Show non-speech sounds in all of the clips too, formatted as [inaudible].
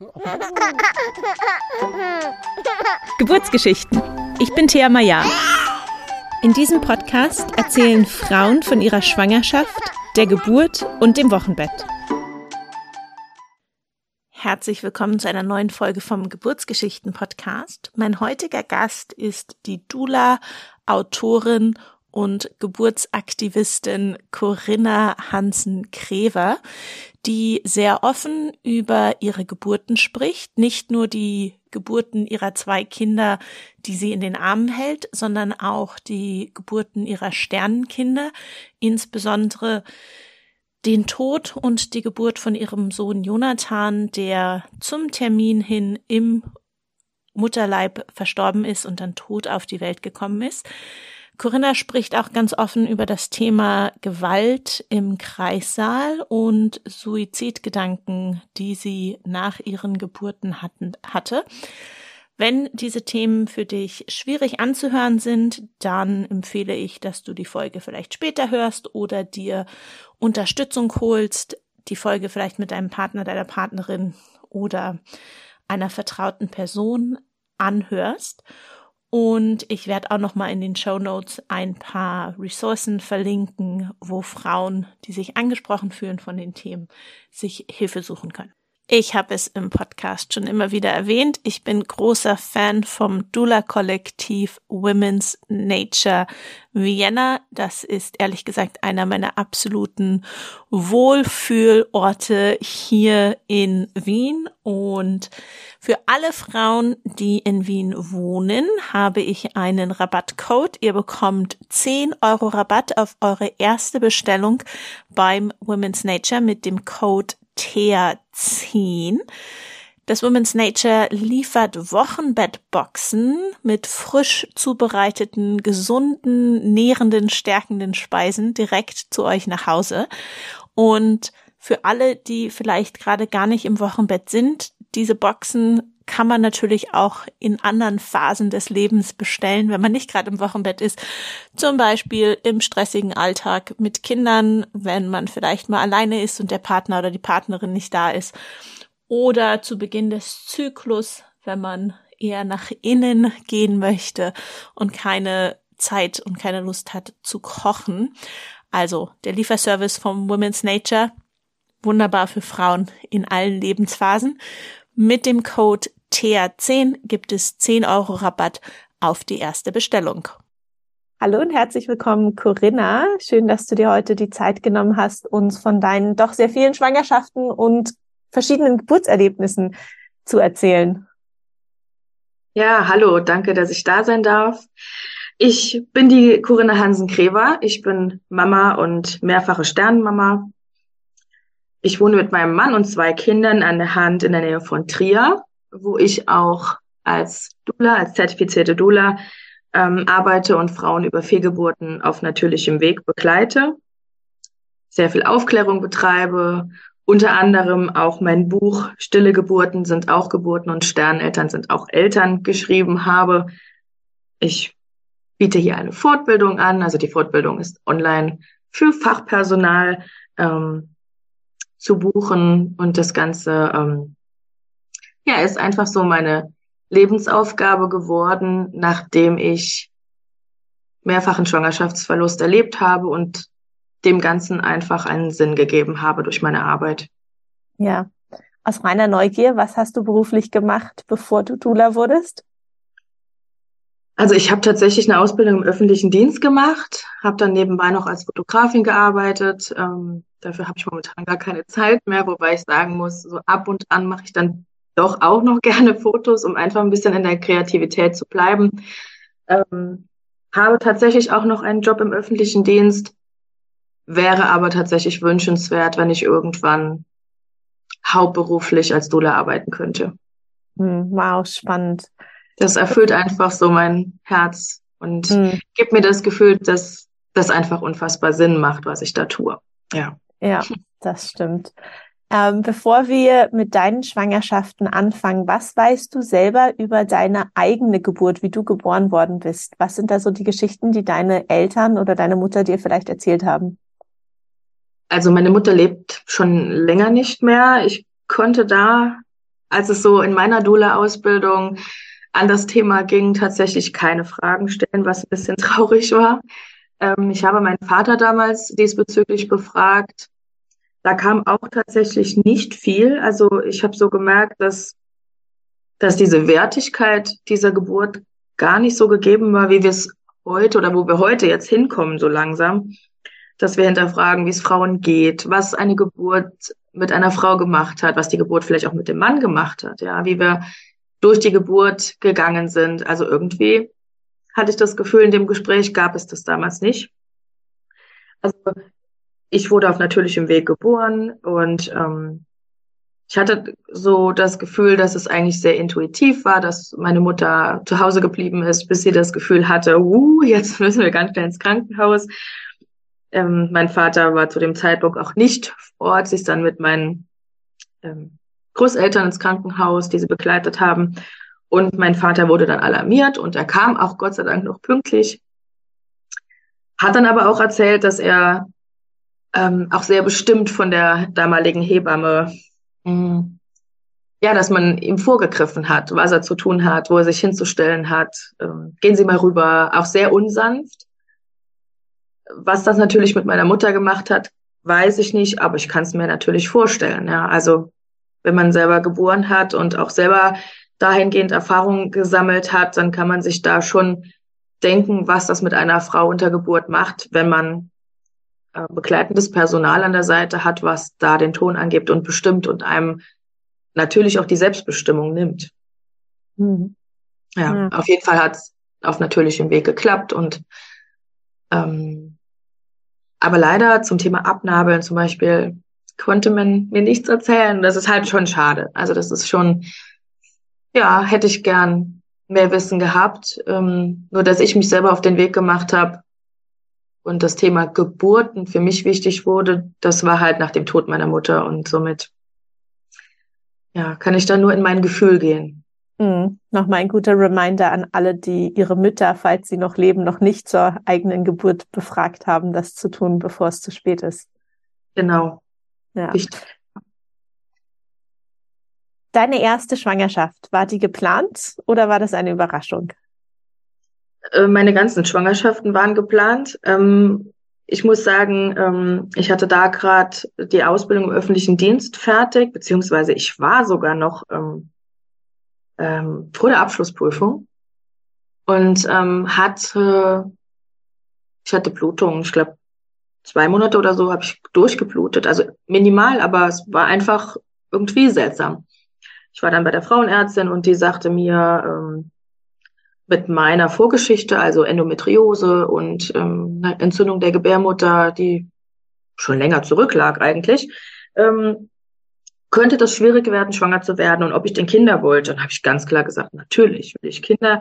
[laughs] Geburtsgeschichten. Ich bin Thea Maya. In diesem Podcast erzählen Frauen von ihrer Schwangerschaft, der Geburt und dem Wochenbett. Herzlich willkommen zu einer neuen Folge vom Geburtsgeschichten Podcast. Mein heutiger Gast ist die Dula, Autorin und Geburtsaktivistin Corinna Hansen-Krever, die sehr offen über ihre Geburten spricht, nicht nur die Geburten ihrer zwei Kinder, die sie in den Armen hält, sondern auch die Geburten ihrer Sternenkinder, insbesondere den Tod und die Geburt von ihrem Sohn Jonathan, der zum Termin hin im Mutterleib verstorben ist und dann tot auf die Welt gekommen ist. Corinna spricht auch ganz offen über das Thema Gewalt im Kreissaal und Suizidgedanken, die sie nach ihren Geburten hatten, hatte. Wenn diese Themen für dich schwierig anzuhören sind, dann empfehle ich, dass du die Folge vielleicht später hörst oder dir Unterstützung holst, die Folge vielleicht mit deinem Partner, deiner Partnerin oder einer vertrauten Person anhörst. Und ich werde auch noch mal in den Show Notes ein paar Ressourcen verlinken, wo Frauen, die sich angesprochen fühlen von den Themen, sich Hilfe suchen können. Ich habe es im Podcast schon immer wieder erwähnt. Ich bin großer Fan vom Dula-Kollektiv Women's Nature Vienna. Das ist ehrlich gesagt einer meiner absoluten Wohlfühlorte hier in Wien. Und für alle Frauen, die in Wien wohnen, habe ich einen Rabattcode. Ihr bekommt 10 Euro Rabatt auf eure erste Bestellung beim Women's Nature mit dem Code TEA10. Das Women's Nature liefert Wochenbettboxen mit frisch zubereiteten, gesunden, nährenden, stärkenden Speisen direkt zu euch nach Hause. Und für alle, die vielleicht gerade gar nicht im Wochenbett sind, diese Boxen kann man natürlich auch in anderen Phasen des Lebens bestellen, wenn man nicht gerade im Wochenbett ist. Zum Beispiel im stressigen Alltag mit Kindern, wenn man vielleicht mal alleine ist und der Partner oder die Partnerin nicht da ist. Oder zu Beginn des Zyklus, wenn man eher nach innen gehen möchte und keine Zeit und keine Lust hat zu kochen. Also der Lieferservice vom Women's Nature, wunderbar für Frauen in allen Lebensphasen. Mit dem Code TEA10 gibt es 10 Euro Rabatt auf die erste Bestellung. Hallo und herzlich willkommen, Corinna. Schön, dass du dir heute die Zeit genommen hast, uns von deinen doch sehr vielen Schwangerschaften und verschiedenen Geburtserlebnissen zu erzählen. Ja, hallo, danke, dass ich da sein darf. Ich bin die Corinna Hansen-Krever. Ich bin Mama und mehrfache Sternenmama. Ich wohne mit meinem Mann und zwei Kindern an der Hand in der Nähe von Trier wo ich auch als Dula, als zertifizierte Dula ähm, arbeite und Frauen über Fehlgeburten auf natürlichem Weg begleite, sehr viel Aufklärung betreibe, unter anderem auch mein Buch Stille Geburten sind auch Geburten und Sterneltern sind auch Eltern geschrieben habe. Ich biete hier eine Fortbildung an, also die Fortbildung ist online für Fachpersonal. Ähm, zu buchen und das Ganze ähm, ja, ist einfach so meine Lebensaufgabe geworden, nachdem ich mehrfachen Schwangerschaftsverlust erlebt habe und dem Ganzen einfach einen Sinn gegeben habe durch meine Arbeit. Ja, aus reiner Neugier, was hast du beruflich gemacht, bevor du Dula wurdest? Also ich habe tatsächlich eine Ausbildung im öffentlichen Dienst gemacht, habe dann nebenbei noch als Fotografin gearbeitet. Ähm, dafür habe ich momentan gar keine Zeit mehr, wobei ich sagen muss, so ab und an mache ich dann doch auch noch [laughs] gerne Fotos, um einfach ein bisschen in der Kreativität zu bleiben. Ähm, habe tatsächlich auch noch einen Job im öffentlichen Dienst, wäre aber tatsächlich wünschenswert, wenn ich irgendwann hauptberuflich als Dula arbeiten könnte. Hm, wow, spannend. Das erfüllt einfach so mein Herz und hm. gibt mir das Gefühl, dass das einfach unfassbar Sinn macht, was ich da tue. Ja. Ja, das stimmt. Ähm, bevor wir mit deinen Schwangerschaften anfangen, was weißt du selber über deine eigene Geburt, wie du geboren worden bist? Was sind da so die Geschichten, die deine Eltern oder deine Mutter dir vielleicht erzählt haben? Also meine Mutter lebt schon länger nicht mehr. Ich konnte da als es so in meiner Dula-Ausbildung an das Thema ging, tatsächlich keine Fragen stellen, was ein bisschen [laughs] traurig war. Ähm, ich habe meinen Vater damals diesbezüglich befragt. Da kam auch tatsächlich nicht viel. Also ich habe so gemerkt, dass, dass diese Wertigkeit dieser Geburt gar nicht so gegeben war, wie wir es heute oder wo wir heute jetzt hinkommen, so langsam. Dass wir hinterfragen, wie es Frauen geht, was eine Geburt mit einer Frau gemacht hat, was die Geburt vielleicht auch mit dem Mann gemacht hat, ja, wie wir durch die Geburt gegangen sind. Also irgendwie hatte ich das Gefühl, in dem Gespräch gab es das damals nicht. Also ich wurde auf natürlichem Weg geboren und ähm, ich hatte so das Gefühl, dass es eigentlich sehr intuitiv war, dass meine Mutter zu Hause geblieben ist, bis sie das Gefühl hatte, uh, jetzt müssen wir ganz schnell ins Krankenhaus. Ähm, mein Vater war zu dem Zeitpunkt auch nicht vor Ort, ist dann mit meinen ähm, Großeltern ins Krankenhaus, die sie begleitet haben. Und mein Vater wurde dann alarmiert und er kam auch Gott sei Dank noch pünktlich. Hat dann aber auch erzählt, dass er ähm, auch sehr bestimmt von der damaligen Hebamme, mh, mm, ja, dass man ihm vorgegriffen hat, was er zu tun hat, wo er sich hinzustellen hat. Ähm, gehen Sie mal rüber, auch sehr unsanft. Was das natürlich mit meiner Mutter gemacht hat, weiß ich nicht, aber ich kann es mir natürlich vorstellen. Ja, also wenn man selber geboren hat und auch selber dahingehend Erfahrungen gesammelt hat, dann kann man sich da schon denken, was das mit einer Frau unter Geburt macht, wenn man äh, begleitendes Personal an der Seite hat, was da den Ton angibt und bestimmt und einem natürlich auch die Selbstbestimmung nimmt. Mhm. Ja, ja, auf jeden Fall hat es auf natürlichem Weg geklappt und ähm, aber leider zum Thema Abnabeln zum Beispiel konnte man mir nichts erzählen. Das ist halt schon schade. Also das ist schon, ja, hätte ich gern mehr Wissen gehabt. Ähm, nur dass ich mich selber auf den Weg gemacht habe und das Thema Geburten für mich wichtig wurde, das war halt nach dem Tod meiner Mutter und somit ja, kann ich da nur in mein Gefühl gehen. Mhm. Nochmal ein guter Reminder an alle, die ihre Mütter, falls sie noch leben, noch nicht zur eigenen Geburt befragt haben, das zu tun, bevor es zu spät ist. Genau. Ja. Deine erste Schwangerschaft, war die geplant oder war das eine Überraschung? Äh, meine ganzen Schwangerschaften waren geplant. Ähm, ich muss sagen, ähm, ich hatte da gerade die Ausbildung im öffentlichen Dienst fertig, beziehungsweise ich war sogar noch ähm, vor der Abschlussprüfung und hatte, ich hatte Blutungen, ich glaube zwei Monate oder so habe ich durchgeblutet. Also minimal, aber es war einfach irgendwie seltsam. Ich war dann bei der Frauenärztin und die sagte mir ähm, mit meiner Vorgeschichte, also Endometriose und ähm, Entzündung der Gebärmutter, die schon länger zurücklag eigentlich, ähm, könnte das schwierig werden, schwanger zu werden und ob ich denn Kinder wollte. Dann habe ich ganz klar gesagt, natürlich will ich Kinder.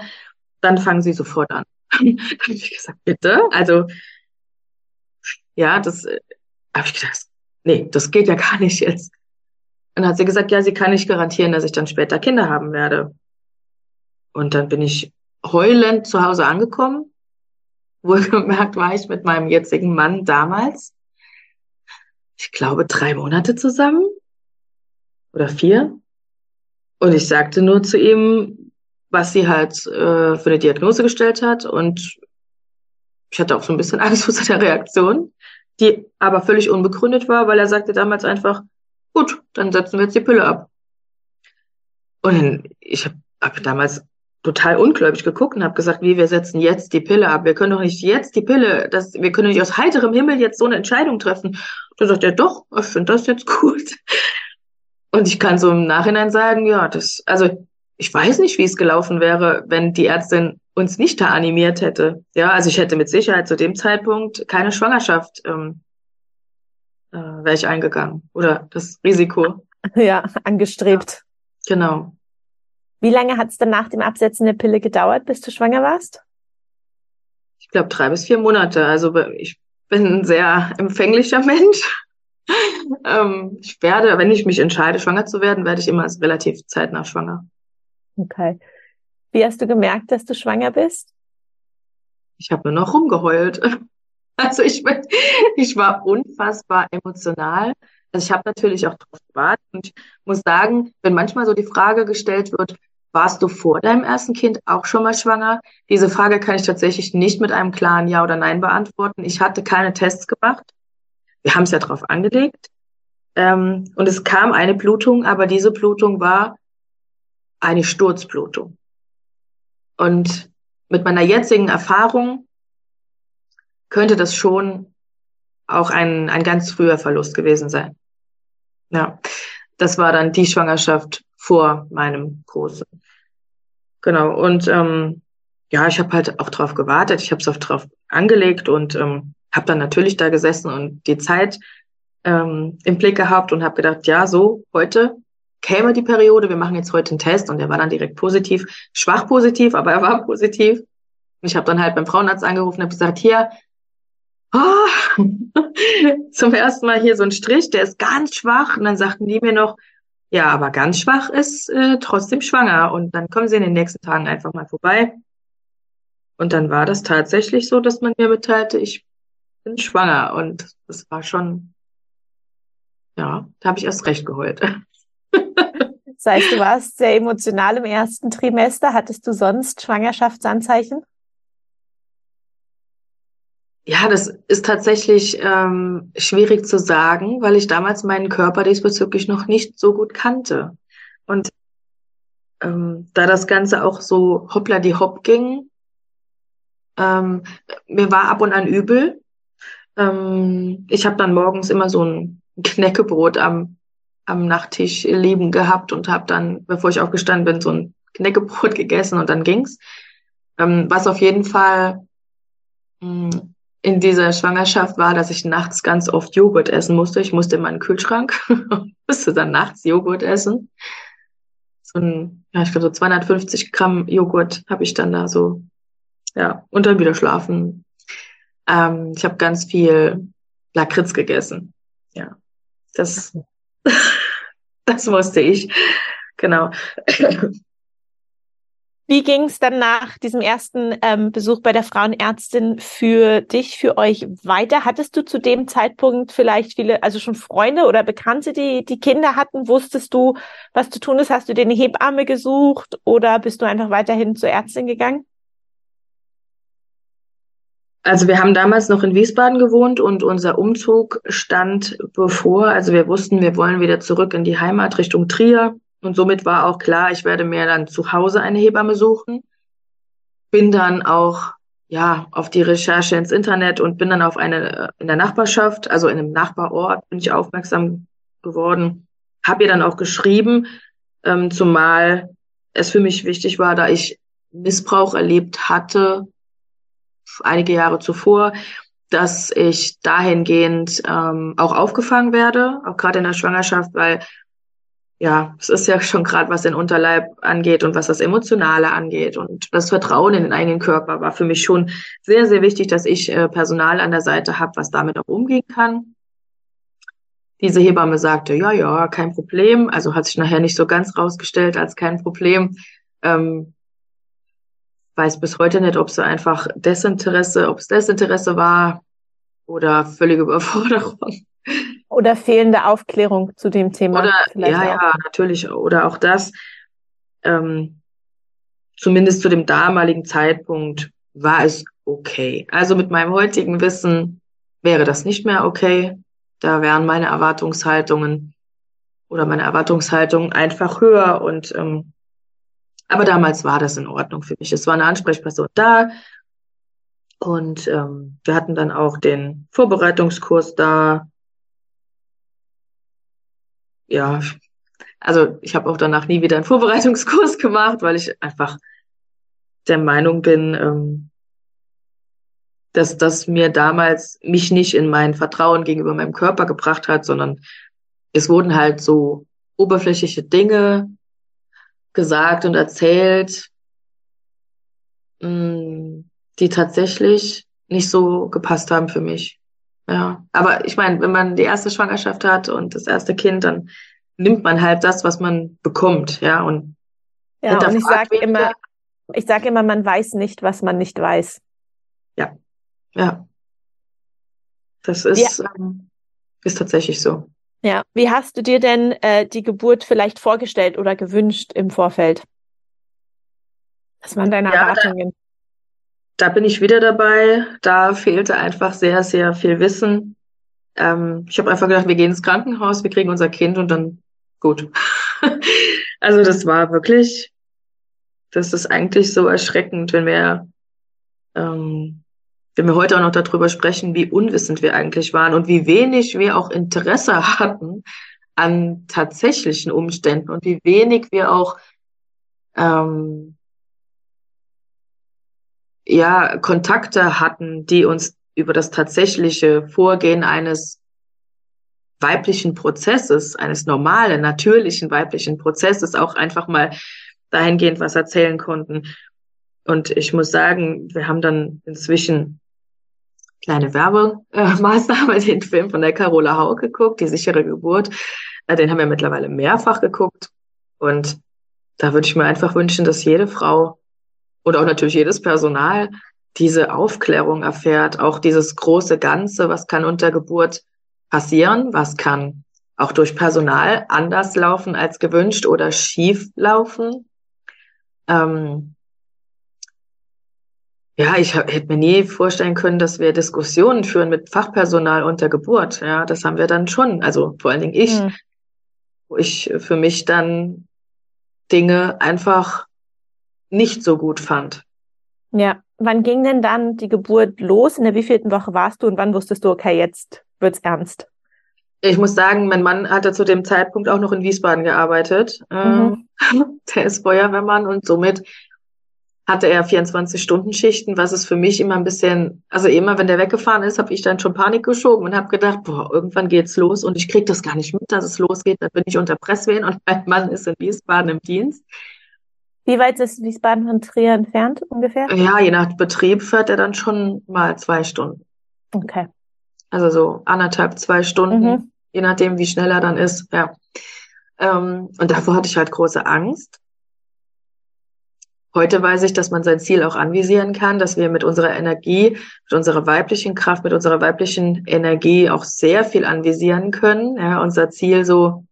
Dann fangen sie sofort an. [laughs] dann habe ich gesagt, bitte. Also ja, das äh, habe ich gedacht, nee, das geht ja gar nicht jetzt. Und dann hat sie gesagt, ja, sie kann nicht garantieren, dass ich dann später Kinder haben werde. Und dann bin ich heulend zu Hause angekommen. [laughs] Wohlgemerkt war ich mit meinem jetzigen Mann damals, ich glaube, drei Monate zusammen oder vier. Und ich sagte nur zu ihm, was sie halt äh, für eine Diagnose gestellt hat. Und ich hatte auch so ein bisschen Angst vor seiner Reaktion die aber völlig unbegründet war, weil er sagte damals einfach, gut, dann setzen wir jetzt die Pille ab. Und ich habe hab damals total ungläubig geguckt und habe gesagt, wie wir setzen jetzt die Pille ab. Wir können doch nicht jetzt die Pille, das, wir können nicht aus heiterem Himmel jetzt so eine Entscheidung treffen. Dann sagt er, doch, ich finde das jetzt [laughs] gut. Und ich kann so im Nachhinein sagen, ja, das, also ich weiß nicht, wie es gelaufen wäre, wenn die Ärztin uns nicht da animiert hätte. Ja, also ich hätte mit Sicherheit zu dem Zeitpunkt keine Schwangerschaft ähm, äh, wäre ich eingegangen oder das Risiko. [laughs] Ja, angestrebt. Ja, genau. Wie lange hat es dann nach dem Absetzen der Pille gedauert, bis du schwanger warst? Ich glaube drei bis vier Monate. Also ich bin ein sehr empfänglicher [laughs] Mensch. ähm, ich werde, wenn ich mich entscheide, schwanger zu werden, werde ich immer relativ zeitnah schwanger. Okay. Wie hast du gemerkt, dass du schwanger bist? Ich habe nur noch rumgeheult. [laughs] Also ich, ich war unfassbar emotional. Also ich habe natürlich auch drauf gewartet und ich muss sagen, wenn manchmal so die Frage gestellt wird, warst du vor deinem ersten Kind auch schon mal schwanger? Diese Frage kann ich tatsächlich nicht mit einem klaren Ja oder Nein beantworten. Ich hatte keine Tests gemacht. Wir haben es ja drauf angelegt. Ähm, und es kam eine Blutung, aber diese Blutung war eine Sturzblutung. Und mit meiner jetzigen Erfahrung könnte das schon auch ein, ein ganz früher Verlust gewesen sein. Ja, das war dann die Schwangerschaft vor meinem Großen. Genau, und ähm, ja, ich habe halt auch drauf gewartet, ich habe es auch drauf angelegt und ähm, habe dann natürlich da gesessen und die Zeit ähm, im Blick gehabt und habe gedacht, ja, so, heute käme die Periode, wir machen jetzt heute einen Test und der war dann direkt positiv, schwach positiv, aber er war [laughs] positiv. Und ich habe dann halt beim Frauenarzt angerufen und gesagt, hier, oh, [laughs] zum ersten Mal hier so ein Strich, der ist ganz schwach. Und dann sagten die mir noch, ja, aber ganz schwach ist äh, trotzdem schwanger. Und dann kommen sie in den nächsten Tagen einfach mal vorbei. Und dann war das tatsächlich so, dass man mir mitteilte, ich bin schwanger. Und das war schon, ja, da habe ich erst recht geheult. [laughs] Das heißt, du warst sehr emotional im ersten Trimester. Hattest du sonst Schwangerschaftsanzeichen? Ja, das ist tatsächlich ähm, schwierig zu sagen, weil ich damals meinen Körper diesbezüglich noch nicht so gut kannte. Und ähm, da das Ganze auch so hoppla die hopp ging, ähm, mir war ab und an übel. Ähm, ich habe dann morgens immer so ein Knäckebrot am, am Nachttisch lieben gehabt und habe dann, bevor ich aufgestanden bin, so ein Knäckebrot gegessen und dann ging's. Ähm, was auf jeden Fall mh, hm, in dieser Schwangerschaft war, dass ich nachts ganz oft Joghurt essen musste. Ich musste in meinen Kühlschrank, [laughs] musste dann nachts Joghurt essen. So ein, ja, ich glaube so 250 Gramm Joghurt habe ich dann da so, ja, und dann wieder schlafen. Ähm, ich habe ganz viel Lakritz gegessen. Ja, das, [laughs] das musste ich. Genau. Wie ging es dann nach diesem ersten ähm, Besuch bei der Frauenärztin für dich, für euch weiter? Hattest du zu dem Zeitpunkt vielleicht viele, also schon Freunde oder Bekannte, die die Kinder hatten? Wusstest du, was zu tun ist? Hast du dir eine Hebamme gesucht oder bist du einfach weiterhin zur Ärztin gegangen? Also wir haben damals noch in Wiesbaden gewohnt und unser Umzug stand bevor. Also wir wussten, wir wollen wieder zurück in die Heimat Richtung Trier. Und somit war auch klar, ich werde mir dann zu Hause eine Hebamme suchen. Bin dann auch ja auf die Recherche ins Internet und bin dann auf eine in der Nachbarschaft, also in einem Nachbarort, bin ich aufmerksam geworden. Habe ihr dann auch geschrieben, ähm, zumal es für mich wichtig war, da ich Missbrauch erlebt hatte einige Jahre zuvor, dass ich dahingehend ähm, auch aufgefangen werde, auch gerade in der Schwangerschaft, weil ja, es ist ja schon gerade, was den Unterleib angeht und was das Emotionale angeht. Und das Vertrauen in den eigenen Körper war für mich schon sehr, sehr wichtig, dass ich äh, Personal an der Seite habe, was damit auch umgehen kann. Diese Hebamme sagte, ja, ja, kein Problem. Also hat sich nachher nicht so ganz rausgestellt als kein Problem. Ähm, weiß bis heute nicht, ob sie einfach Desinteresse, ob es Desinteresse war oder völlige [laughs] Überforderung. Oder fehlende Aufklärung zu dem Thema. Oder, ja, auch. ja, natürlich. Oder auch das. Ähm, zumindest zu dem damaligen Zeitpunkt war es okay. Also mit meinem heutigen Wissen wäre das nicht mehr okay. Da wären meine Erwartungshaltungen oder meine Erwartungshaltung einfach höher und ähm, aber damals war das in Ordnung für mich. Es war eine Ansprechperson da und ähm, wir hatten dann auch den Vorbereitungskurs da ja, also ich habe auch danach nie wieder einen Vorbereitungskurs [laughs] gemacht, weil ich einfach der Meinung bin, ähm, dass das mir damals mich nicht in mein Vertrauen gegenüber meinem Körper gebracht hat, sondern es wurden halt so oberflächliche Dinge gesagt und erzählt, mh, mm, die tatsächlich nicht so gepasst haben für mich. Ja, aber ich meine, wenn man die erste Schwangerschaft hat und das erste Kind, dann nimmt man halt das, was man bekommt, ja. Und, ja, und ich sage immer, ich sage immer, man weiß nicht, was man nicht weiß. Ja, ja. Das ist, ja. ähm, ist tatsächlich so. Ja, wie hast du dir denn äh, die Geburt vielleicht vorgestellt oder gewünscht im Vorfeld? Was waren deine ja, Erwartungen? Da, da, bin ich wieder dabei. Da fehlte einfach sehr, sehr viel Wissen. Ähm, ich habe einfach gedacht, wir gehen ins Krankenhaus, wir kriegen unser Kind und dann gut. [laughs] also das war wirklich, das ist eigentlich so erschreckend, wenn wir ähm, wenn wir heute auch noch darüber sprechen, wie unwissend wir eigentlich waren und wie wenig wir auch Interesse hatten an tatsächlichen Umständen und wie wenig wir auch ähm, ja Kontakte hatten, die uns über das tatsächliche Vorgehen eines weiblichen Prozesses, eines normalen, natürlichen weiblichen Prozesses auch einfach mal dahingehend was erzählen konnten. Und ich muss sagen, wir haben dann inzwischen kleine Werbemaßnahme, äh, [laughs] den Film von der Carola Hau geguckt, Die sichere Geburt. Äh, den haben wir mittlerweile mehrfach geguckt. Und da würde ich mir einfach wünschen, dass jede Frau oder auch natürlich jedes Personal diese Aufklärung erfährt, auch dieses große Ganze, was kann unter Geburt passieren, was kann auch durch Personal anders laufen als gewünscht oder schief laufen. Ähm, ja, ich hab, hätte mir nie vorstellen können, dass wir Diskussionen führen mit Fachpersonal unter Geburt. Ja, das haben wir dann schon. Also vor allen Dingen ich, mhm. wo ich für mich dann Dinge einfach nicht so gut fand. Ja, wann ging denn dann die Geburt los? In der wievielten Woche warst du und wann wusstest du, okay, jetzt wird's ernst? Ich muss sagen, mein Mann hatte zu dem Zeitpunkt auch noch in Wiesbaden gearbeitet. Mhm. Ähm, [laughs] der ist Feuerwehrmann und somit hatte er 24-Stunden-Schichten, was es für mich immer ein bisschen, also immer wenn der weggefahren ist, habe ich dann schon Panik geschoben und habe gedacht, boah, irgendwann geht's los und ich krieg das gar nicht mit, dass es losgeht. Dann bin ich unter Presswehen und [laughs] mein Mann ist in Wiesbaden im Dienst. Wie weit ist Wiesbaden von Trier entfernt ungefähr? Ja, je nach Betrieb fährt er dann schon mal zwei Stunden. Okay. Also so anderthalb, zwei Stunden, mhm. je nachdem, wie schnell er dann ist. Ja. Ähm, und davor hatte ich halt große Angst. Heute weiß ich, dass man sein Ziel auch anvisieren kann, dass wir mit unserer Energie, mit unserer weiblichen Kraft, mit unserer weiblichen Energie auch sehr viel anvisieren können. Ja, unser Ziel so,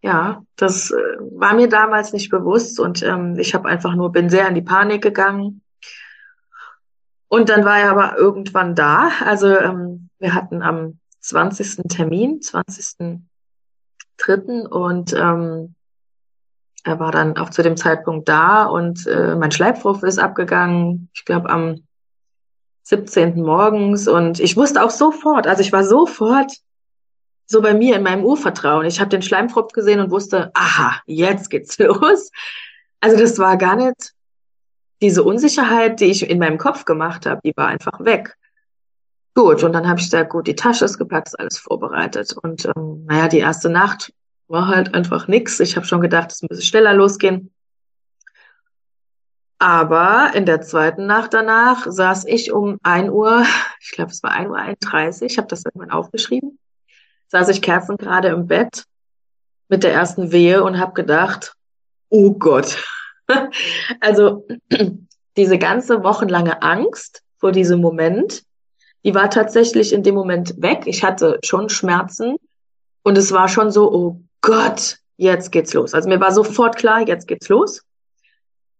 ja, das äh, war mir damals nicht bewusst und ähm, ich habe einfach nur, bin sehr in die Panik gegangen. Und dann war er aber irgendwann da. Also ähm, wir hatten am 20. Termin, 20.3. und ähm, er war dann auch zu dem Zeitpunkt da und äh, mein Schleipfruff ist abgegangen, ich glaube am 17. morgens und ich wusste auch sofort, also ich war sofort so bei mir in meinem Urvertrauen. Ich habe den Schleimfropf gesehen und wusste, aha, jetzt geht's [laughs] los. Also das war gar nicht diese Unsicherheit, die ich in meinem Kopf gemacht habe, die war einfach weg. Gut, und dann habe ich gesagt, gut, die Tasche ist gepackt, alles vorbereitet. Und ähm, naja, die erste Nacht war halt einfach nix. Ich habe schon gedacht, es müsse schneller losgehen. Aber in der zweiten Nacht danach saß ich um ein Uhr, [laughs] ich glaube es war ein Uhr, 31, ich habe das irgendwann aufgeschrieben, saß ich kerzengerade im Bett mit der ersten Wehe und habe gedacht, oh Gott. [laughs] also [clears throat] diese ganze wochenlange Angst vor diesem Moment, die war tatsächlich in dem Moment weg. Ich hatte schon Schmerzen und es war schon so, oh Gott, jetzt geht's los. Also mir war sofort klar, jetzt geht's los.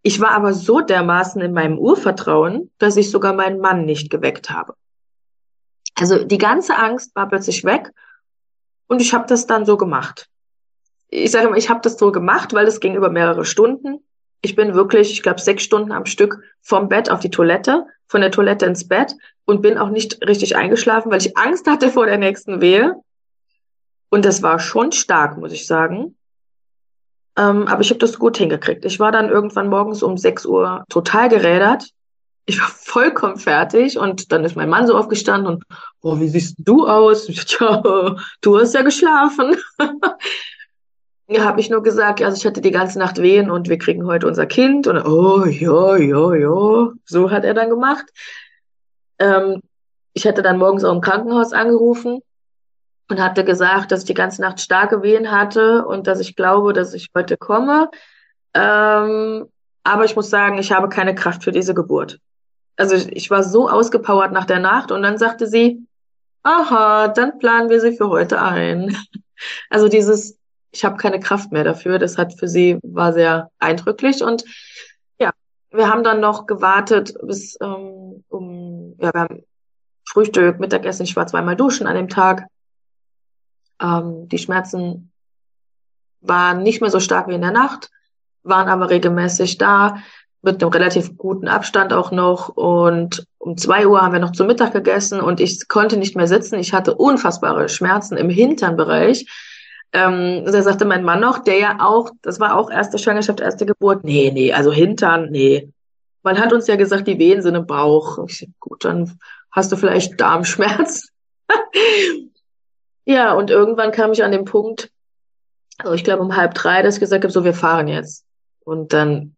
Ich war aber so dermaßen in meinem Urvertrauen, dass ich sogar meinen Mann nicht geweckt habe. Also die ganze Angst war plötzlich weg und ich habe das dann so gemacht. Ich sage mal, ich habe das so gemacht, weil es ging über mehrere Stunden. Ich bin wirklich, ich glaube, sechs Stunden am Stück vom Bett auf die Toilette, von der Toilette ins Bett und bin auch nicht richtig eingeschlafen, weil ich Angst hatte vor der nächsten Wehe. Und das war schon stark, muss ich sagen. Ähm, aber ich habe das gut hingekriegt. Ich war dann irgendwann morgens um 6 Uhr total gerädert. Ich war [laughs] vollkommen fertig und dann ist mein Mann so aufgestanden und, boah, wie siehst du aus? Ich dachte, ja, du hast ja geschlafen. [laughs] ja, habe ich nur gesagt, also ich hatte die ganze Nacht Wehen und wir kriegen heute unser Kind. Und oh, ja, ja, ja. So hat er dann gemacht. Ähm, ich hätte dann morgens auch im Krankenhaus angerufen und hatte gesagt, dass ich die ganze Nacht starke Wehen hatte und dass ich glaube, dass ich heute komme. Ähm, aber ich muss sagen, ich habe keine Kraft für diese Geburt. Also ich, ich war so ausgepowert nach der Nacht und dann sagte sie, aha, dann planen wir sie für heute ein. [laughs] Also dieses, ich habe keine Kraft mehr dafür, das hat für sie, war sehr eindrücklich und ja, wir haben dann noch gewartet bis ähm, um, ja, wir haben Frühstück, Mittagessen, ich war zweimal duschen an dem Tag. Ähm, die Schmerzen waren nicht mehr so stark wie in der Nacht, waren aber regelmäßig da mit einem relativ guten Abstand auch noch. Und um zwei Uhr haben wir noch zu Mittag gegessen und ich konnte nicht mehr sitzen. Ich hatte unfassbare Schmerzen im Hinternbereich. Ähm, da sagte mein Mann noch, der ja auch, das war auch erste Schwangerschaft, erste Geburt. Nee, nee, also Hintern, nee. Man hat uns ja gesagt, die Wehen sind im Bauch. Ich gut, dann hast du vielleicht Darmschmerz. [laughs] ja, und irgendwann kam ich an den Punkt, also ich glaube um halb drei, dass ich gesagt habe, so, wir fahren jetzt. Und dann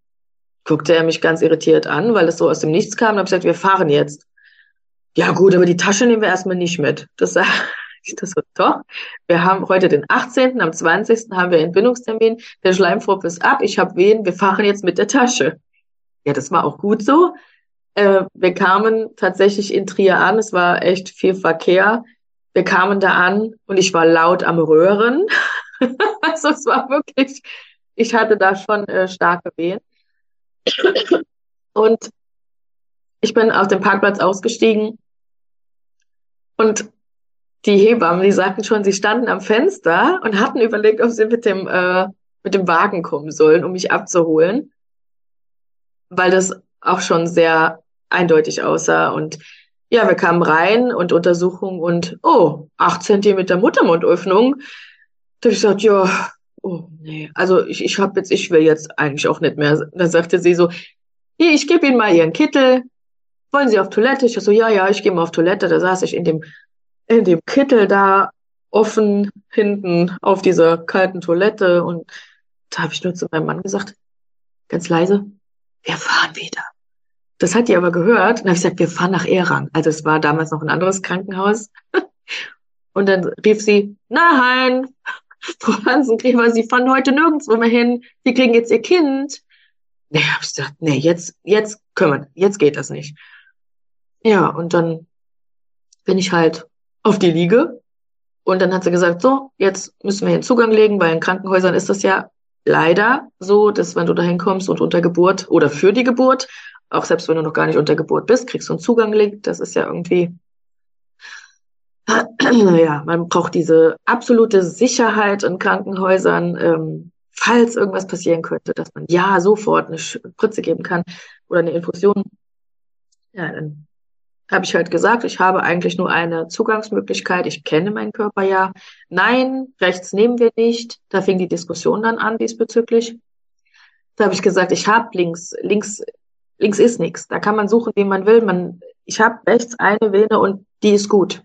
guckte er mich ganz irritiert an, weil es so aus dem Nichts kam. Und habe gesagt, wir fahren jetzt. Ja gut, aber die Tasche nehmen wir erstmal nicht mit. Das sage [laughs] ich das so, doch. Wir haben heute den 18., am 20. haben wir Entbindungstermin. Der Schleimfrupp ist ab, ich habe Wehen, wir fahren jetzt mit der Tasche. Ja, das war auch gut so. Äh, wir kamen tatsächlich in Trier an, es war echt viel Verkehr. Wir kamen da an und ich war laut am Röhren. [laughs] also es war wirklich, ich hatte da schon äh, starke Wehen. Und ich bin auf dem Parkplatz ausgestiegen und die Hebammen, die sagten schon, sie standen am Fenster und hatten überlegt, ob sie mit dem, äh, mit dem Wagen kommen sollen, um mich abzuholen, weil das auch schon sehr eindeutig aussah. Und ja, wir kamen rein und Untersuchung und oh, acht Zentimeter Muttermundöffnung. Da habe ich gesagt, ja, oh nee, also ich, ich habe jetzt, ich will jetzt eigentlich auch nicht mehr. Da sagte sie so, hier, ich gebe Ihnen mal Ihren Kittel. Wollen Sie auf Toilette? Ich so, ja, ja, ich gehe mal auf Toilette. Da saß ich in dem, in dem Kittel da offen hinten auf dieser kalten Toilette und da habe ich nur zu meinem Mann gesagt, ganz leise, wir fahren wieder. Das hat die aber gehört und habe ich gesagt, wir fahren nach Erang. Also es war damals noch ein anderes Krankenhaus. [laughs] Und dann rief sie, nein, [laughs] Frau Hansenkrämer, Sie fahren heute nirgendwo mehr hin. Sie kriegen jetzt Ihr Kind. Nee, hab ich gesagt, nee, jetzt, jetzt können wir, jetzt geht das nicht. Ja, und dann bin ich halt auf die Liege. Und dann hat sie gesagt, so, jetzt müssen wir hier einen Zugang legen, weil in Krankenhäusern ist das ja leider so, dass wenn du da hinkommst und unter Geburt oder für die Geburt, auch selbst wenn du noch gar nicht unter Geburt bist, kriegst du einen Zugang gelegt. Das ist ja irgendwie [clears throat] ja, man braucht diese absolute Sicherheit in Krankenhäusern, ähm, falls irgendwas passieren könnte, dass man ja sofort eine Spritze geben kann oder eine Infusion. Ja, dann habe ich halt gesagt, ich habe eigentlich nur eine Zugangsmöglichkeit. Ich kenne meinen Körper ja. Nein, rechts nehmen wir nicht. Da fing die Diskussion dann an diesbezüglich. Da habe ich gesagt, ich habe links, links, links ist nichts. Da kann man suchen, wie man will. Man, ich habe rechts eine Vene und die ist gut.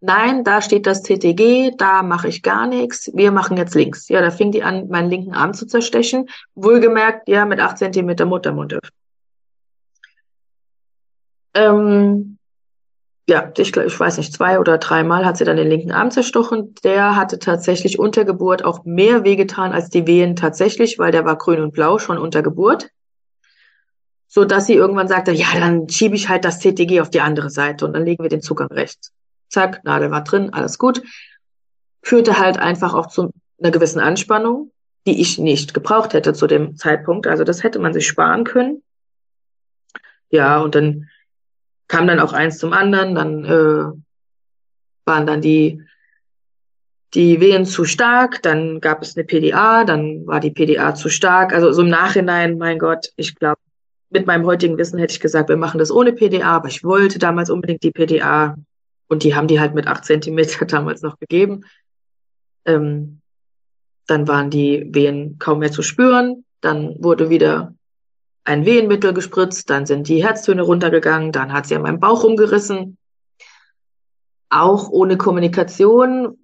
Nein, da steht das TTG, da mache ich gar nichts. Wir machen jetzt links. Ja, da fing die an, meinen linken Arm zu zerstechen. Wohlgemerkt, ja, mit acht Zentimeter Muttermund. Ähm, ja, ich, ich weiß nicht, zwei oder dreimal hat sie dann den linken Arm zerstochen. Der hatte tatsächlich unter Geburt auch mehr wehgetan als die Wehen tatsächlich, weil der war grün und blau schon unter Geburt. So dass sie irgendwann sagte, ja, dann schiebe ich halt das TTG auf die andere Seite und dann legen wir den Zugang rechts zack, Nadel war drin, alles gut. Führte halt einfach auch zu einer gewissen Anspannung, die ich nicht gebraucht hätte zu dem Zeitpunkt. Also das hätte man sich sparen können. Ja, und dann kam dann auch eins zum anderen, dann äh, waren dann die die Wehen zu stark, dann gab es eine PDA, dann war die PDA zu stark. Also so im Nachhinein, mein Gott, ich glaube, mit meinem heutigen Wissen hätte ich gesagt, wir machen das ohne PDA, aber ich wollte damals unbedingt die PDA. Und die haben die halt mit acht Zentimeter [laughs] damals noch gegeben. Ähm, dann waren die Wehen kaum mehr zu spüren. Dann wurde wieder ein Wehenmittel gespritzt. Dann sind die Herztöne runtergegangen. Dann hat sie an meinem Bauch rumgerissen. Auch ohne Kommunikation,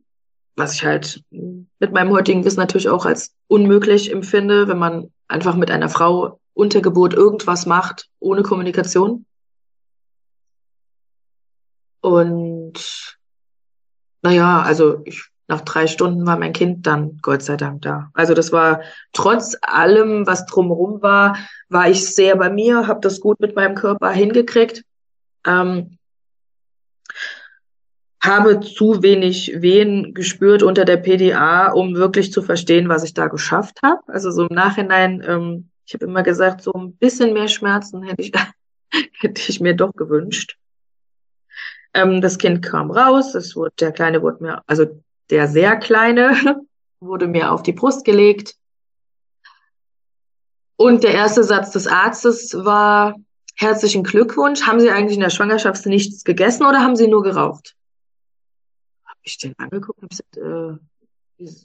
was ich halt mit meinem heutigen Wissen natürlich auch als unmöglich empfinde, wenn man einfach mit einer Frau unter Geburt irgendwas macht ohne Kommunikation. Und naja, also ich, nach drei Stunden war mein Kind dann Gott sei Dank da. Also das war trotz allem, was drumherum war, war ich sehr bei mir, habe das gut mit meinem Körper hingekriegt. Ähm, habe zu wenig Wehen gespürt unter der PDA, um wirklich zu verstehen, was ich da geschafft habe. Also so im Nachhinein, ähm, ich habe immer gesagt, so ein bisschen mehr Schmerzen hätte ich, [laughs] hätte ich mir doch gewünscht. Ähm, das Kind kam raus, es wurde, der Kleine wurde mir, also der sehr Kleine [laughs] wurde mir auf die Brust gelegt. Und der erste Satz des Arztes war, herzlichen Glückwunsch. Haben Sie eigentlich in der Schwangerschaft nichts gegessen oder haben Sie nur geraucht? Habe ich den angeguckt und gesagt, äh,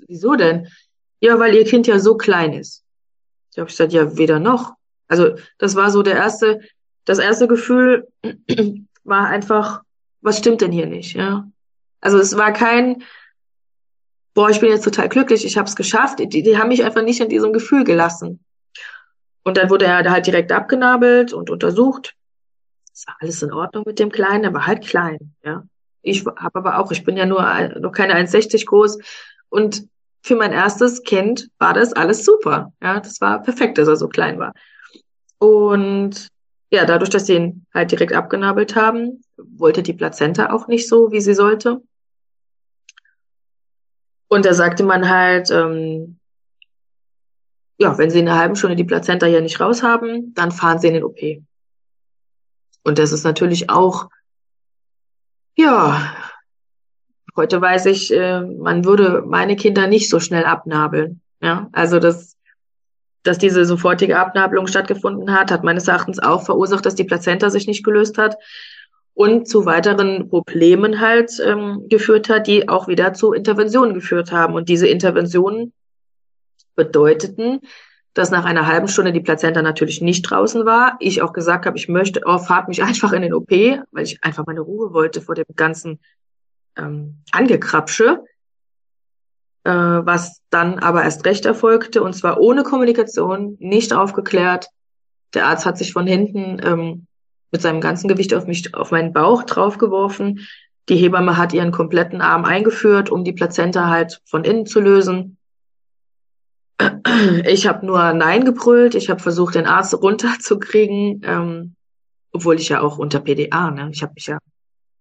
wieso denn? Ja, weil Ihr Kind ja so klein ist. Da habe ich gesagt, ja, weder noch. Also das war so der erste, das erste Gefühl [clears throat] war einfach, was stimmt denn hier nicht? Ja, also es war kein, boah, ich bin jetzt total glücklich, ich habe es geschafft. Die, die haben mich einfach nicht in diesem Gefühl gelassen. Und dann wurde er halt direkt abgenabelt und untersucht. Es war alles in Ordnung mit dem Kleinen, er war halt klein, ja. Ich habe aber auch, ich bin ja nur noch keine 1,60 groß und für mein erstes Kind war das alles super. Ja, das war perfekt, dass er so klein war. Und ja, dadurch, dass sie ihn halt direkt abgenabelt haben, wollte die Plazenta auch nicht so, wie sie sollte. Und da sagte man halt, ähm, ja, wenn Sie in einer halben Stunde die Plazenta ja nicht raus haben, dann fahren Sie in den OP. Und das ist natürlich auch, ja, heute weiß ich, äh, man würde meine Kinder nicht so schnell abnabeln. Ja, also das, dass diese sofortige Abnabelung stattgefunden hat, hat meines Erachtens auch verursacht, dass die Plazenta sich nicht gelöst hat und zu weiteren Problemen halt ähm, geführt hat, die auch wieder zu Interventionen geführt haben. Und diese Interventionen bedeuteten, dass nach einer halben Stunde die Plazenta natürlich nicht draußen war. Ich auch gesagt habe, ich möchte, oh, fahrt mich einfach in den OP, weil ich einfach meine Ruhe wollte vor dem ganzen ähm, Angekrapsche, äh, was dann aber erst recht erfolgte und zwar ohne Kommunikation, nicht aufgeklärt. Der Arzt hat sich von hinten ähm, mit seinem ganzen Gewicht auf mich, auf meinen Bauch draufgeworfen. Die Hebamme hat ihren kompletten Arm eingeführt, um die Plazenta halt von innen zu lösen. Ich habe nur Nein gebrüllt. Ich habe versucht, den Arzt runterzukriegen, ähm, obwohl ich ja auch unter PDA, ne? Ich habe mich ja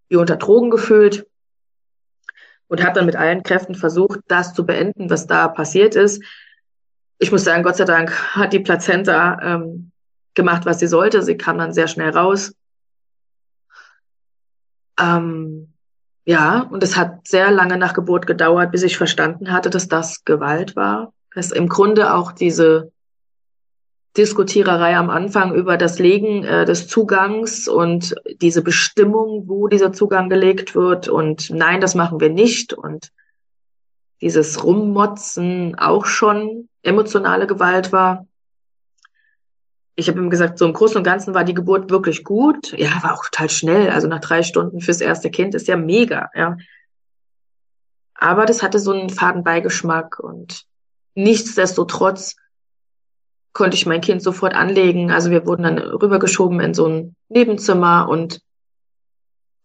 wie unter Drogen gefühlt und habe dann mit allen Kräften versucht, das zu beenden, was da passiert ist. Ich muss sagen, Gott sei Dank hat die Plazenta ähm, gemacht, was sie sollte. Sie kam dann sehr schnell raus. Ähm, ja, und es hat sehr lange nach Geburt gedauert, bis ich verstanden hatte, dass das Gewalt war dass im Grunde auch diese Diskutiererei am Anfang über das Legen äh, des Zugangs und diese Bestimmung, wo dieser Zugang gelegt wird und nein, das machen wir nicht und dieses Rummotzen auch schon emotionale Gewalt war. Ich habe ihm gesagt, so im Großen und Ganzen war die Geburt wirklich gut. Ja, war auch total schnell. Also nach drei Stunden fürs erste Kind ist ja mega, ja. Aber das hatte so einen Fadenbeigeschmack und Nichtsdestotrotz konnte ich mein Kind sofort anlegen. Also wir wurden dann rübergeschoben in so ein Nebenzimmer und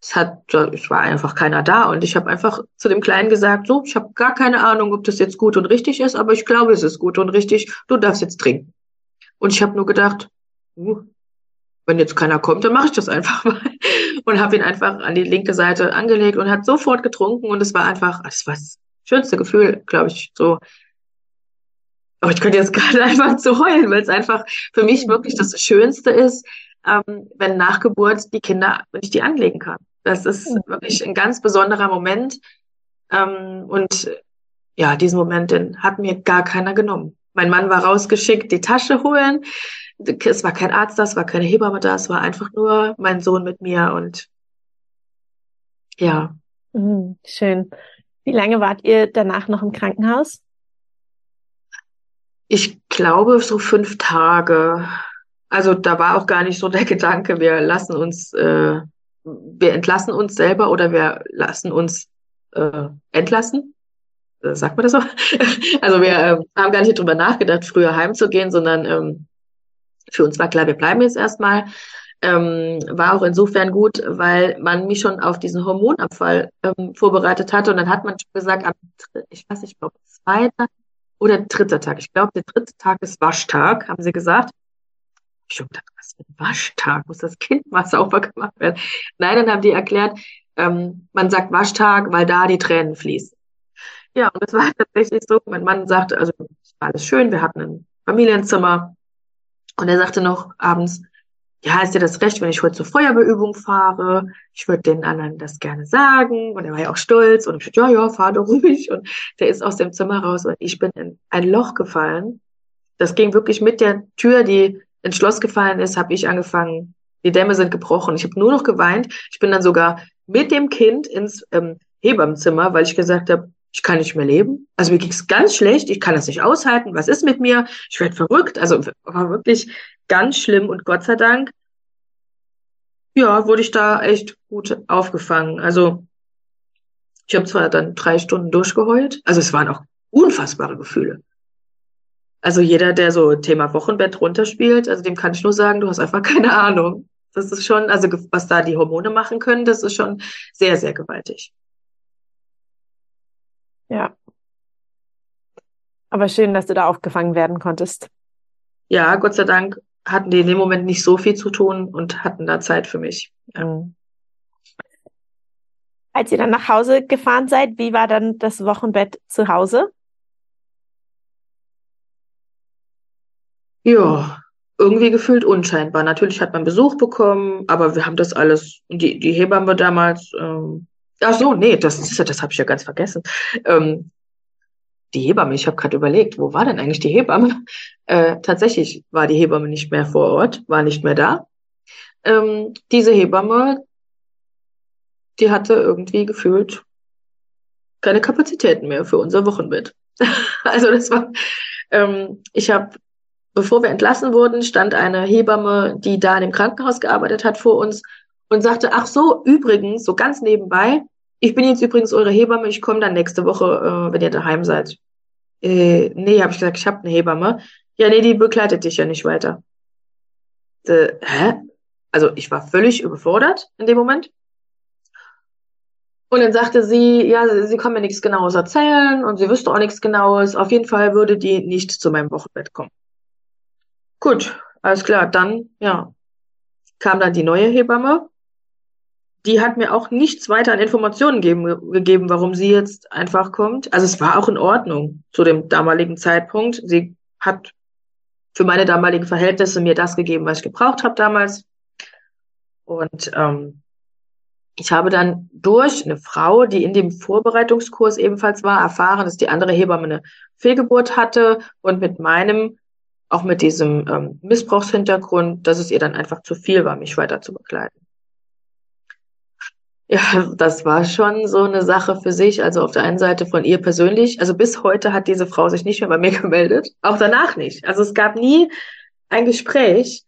es hat, es war einfach keiner da und ich habe einfach zu dem Kleinen gesagt, so, ich habe gar keine Ahnung, ob das jetzt gut und richtig ist, aber ich glaube, es ist gut und richtig. Du darfst jetzt trinken. Und ich habe nur gedacht, uh, wenn jetzt keiner kommt, dann mache ich das einfach [laughs] mal und habe ihn einfach an die linke Seite angelegt und hat sofort getrunken und es war einfach, es war das schönste Gefühl, glaube ich, so aber ich könnte jetzt [laughs] gerade einfach zu heulen, weil es einfach für mich wirklich das Schönste ist, ähm, wenn nach Geburt die Kinder, wenn ich die anlegen kann. Das ist wirklich ein ganz besonderer Moment. Ähm, und ja, diesen Moment, den hat mir gar keiner genommen. Mein Mann war rausgeschickt, die Tasche holen. Es war kein Arzt da, es war keine Hebamme da, es war einfach nur mein Sohn mit mir und ja. Mhm, schön. Wie lange wart ihr danach noch im Krankenhaus? Ich glaube so fünf Tage. Also da war auch gar nicht so der [laughs] Gedanke, wir lassen uns, äh, wir entlassen uns selber oder wir lassen uns äh, entlassen. Äh, sagt man das so? [laughs] also wir äh, haben gar nicht drüber nachgedacht, früher heimzugehen, sondern ähm, für uns war klar, wir bleiben jetzt erstmal. Ähm, war auch insofern gut, weil man mich schon auf diesen Hormonabfall ähm, vorbereitet hatte und dann hat man gesagt, ab, ich weiß nicht, ich glaube, zweiter oder dritter Tag. Ich glaube, der dritte Tag ist Waschtag, haben sie gesagt. Ich gedacht, was für ein Waschtag? Muss das Kind mal sauber gemacht werden? Nein, dann haben die erklärt, ähm, man sagt Waschtag, weil da die Tränen fließen. Ja, und es war [laughs] tatsächlich so, mein Mann sagte, also es war alles schön, wir hatten ein Familienzimmer und er sagte noch abends, ja, ist dir das recht, wenn ich heute zur Feuerwehrübung fahre? Ich würde den anderen das gerne sagen. Und er war ja auch stolz und ich sagte, ja, ja, fahr doch ruhig. Und der ist aus dem Zimmer raus und ich bin in ein Loch gefallen. Das ging wirklich mit der Tür, die ins Schloss gefallen ist, habe ich angefangen. Die Dämme sind gebrochen. Ich habe nur noch geweint. Ich bin dann sogar mit dem Kind ins ähm, Hebammenzimmer, weil ich gesagt habe, ich kann nicht mehr leben. Also mir ging es ganz schlecht, ich kann das nicht aushalten. Was ist mit mir? Ich werde verrückt. Also war wirklich ganz schlimm und Gott sei Dank, ja, wurde ich da echt gut aufgefangen. Also ich habe zwar dann drei Stunden durchgeheult, also es waren auch unfassbare Gefühle. Also jeder, der so Thema Wochenbett runterspielt, also dem kann ich nur sagen, du hast einfach [laughs] keine Ahnung. Das ist schon, also was da die Hormone machen können, das ist schon sehr, sehr gewaltig. Ja. Aber schön, dass du da aufgefangen werden konntest. Ja, Gott sei Dank hatten die in dem Moment nicht so viel zu tun und hatten da Zeit für mich. Mhm. Als ihr dann nach Hause gefahren seid, wie war dann das Wochenbett zu Hause? Ja, irgendwie gefühlt unscheinbar. Natürlich hat man Besuch bekommen, aber wir haben das alles, die, die Hebamme damals, ähm, Ach so, nee, das ist ja, das habe ich ja ganz vergessen. Ähm, die Hebamme, ich habe gerade überlegt, wo war denn eigentlich die Hebamme? [laughs] Äh, tatsächlich war die Hebamme nicht mehr vor Ort, war nicht mehr da. Ähm, diese Hebamme, die hatte irgendwie gefühlt keine Kapazitäten mehr für unser Wochenbett. [laughs] also das war, ähm, ich habe, bevor wir entlassen wurden, stand eine Hebamme, die da in dem Krankenhaus gearbeitet hat, vor uns und sagte, ach so, übrigens, so ganz nebenbei, ich bin jetzt übrigens eure Hebamme, ich komme dann nächste Woche, äh, wenn ihr daheim seid. Äh, nee, habe ich gesagt, ich habe eine Hebamme. Ja, nee, die begleitet dich ja nicht weiter. Äh, hä? Also ich war völlig überfordert in dem Moment. Und dann sagte sie, ja, sie kann mir nichts Genaues erzählen und sie wüsste auch nichts Genaues. Auf jeden Fall würde die nicht zu meinem Wochenbett kommen. Gut, alles klar. Dann, ja, kam dann die neue Hebamme die hat mir auch nichts weiter an Informationen geben, gegeben, warum sie jetzt einfach kommt. Also es war auch in Ordnung zu dem damaligen Zeitpunkt. Sie hat für meine damaligen Verhältnisse mir das gegeben, was ich gebraucht habe damals. Und ähm, ich habe dann durch eine Frau, die in dem Vorbereitungskurs ebenfalls war, erfahren, dass die andere Hebamme eine Fehlgeburt hatte und mit meinem, auch mit diesem ähm, Missbrauchshintergrund, dass es ihr dann einfach zu viel war, mich weiter zu begleiten. Ja, das war schon so eine Sache für sich. Also auf der einen Seite von ihr persönlich. Also bis heute hat diese Frau sich nicht mehr bei mir [laughs] gemeldet. Auch danach nicht. Also es gab nie ein Gespräch,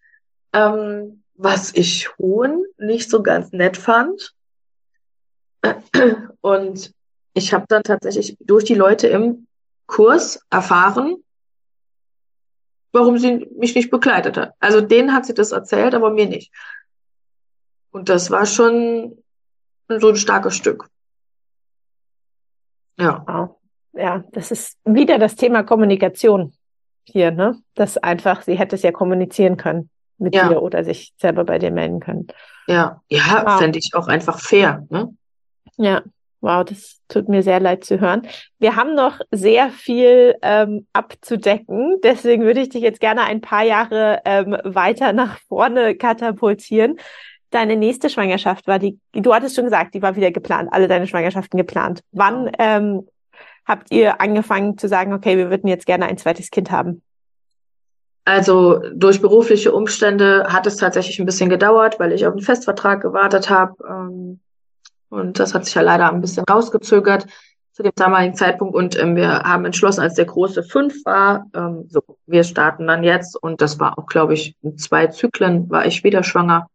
ähm, was ich schon nicht so ganz nett fand. [clears throat] Und ich habe dann tatsächlich durch die Leute im Kurs erfahren, warum sie mich nicht begleitet hat. Also denen hat sie das erzählt, aber mir nicht. Und das war schon so ein starkes Stück. Ja. Ja, das ist wieder das Thema Kommunikation hier, ne? Das einfach, sie hätte es ja kommunizieren können mit ja. dir oder sich selber bei dir melden können. Ja, ja, wow. fände ich auch einfach fair, ne? Ja, wow, das tut mir sehr leid zu hören. Wir haben noch sehr viel ähm, abzudecken, deswegen würde ich dich jetzt gerne ein paar Jahre ähm, weiter nach vorne katapultieren deine nächste Schwangerschaft war, die, du hattest schon gesagt, die war wieder geplant, alle deine Schwangerschaften geplant. Wann genau. ähm, habt ihr angefangen zu sagen, okay, wir würden jetzt gerne ein zweites Kind haben? Also durch berufliche Umstände hat es tatsächlich ein bisschen gedauert, weil ich auf einen Festvertrag gewartet habe. Ähm, und das hat sich ja leider ein bisschen rausgezögert zu dem damaligen Zeitpunkt. Und ähm, wir haben entschlossen, als der große fünf war, ähm, so, wir starten dann jetzt. Und das war auch, glaube ich, in zwei Zyklen war ich wieder schwanger.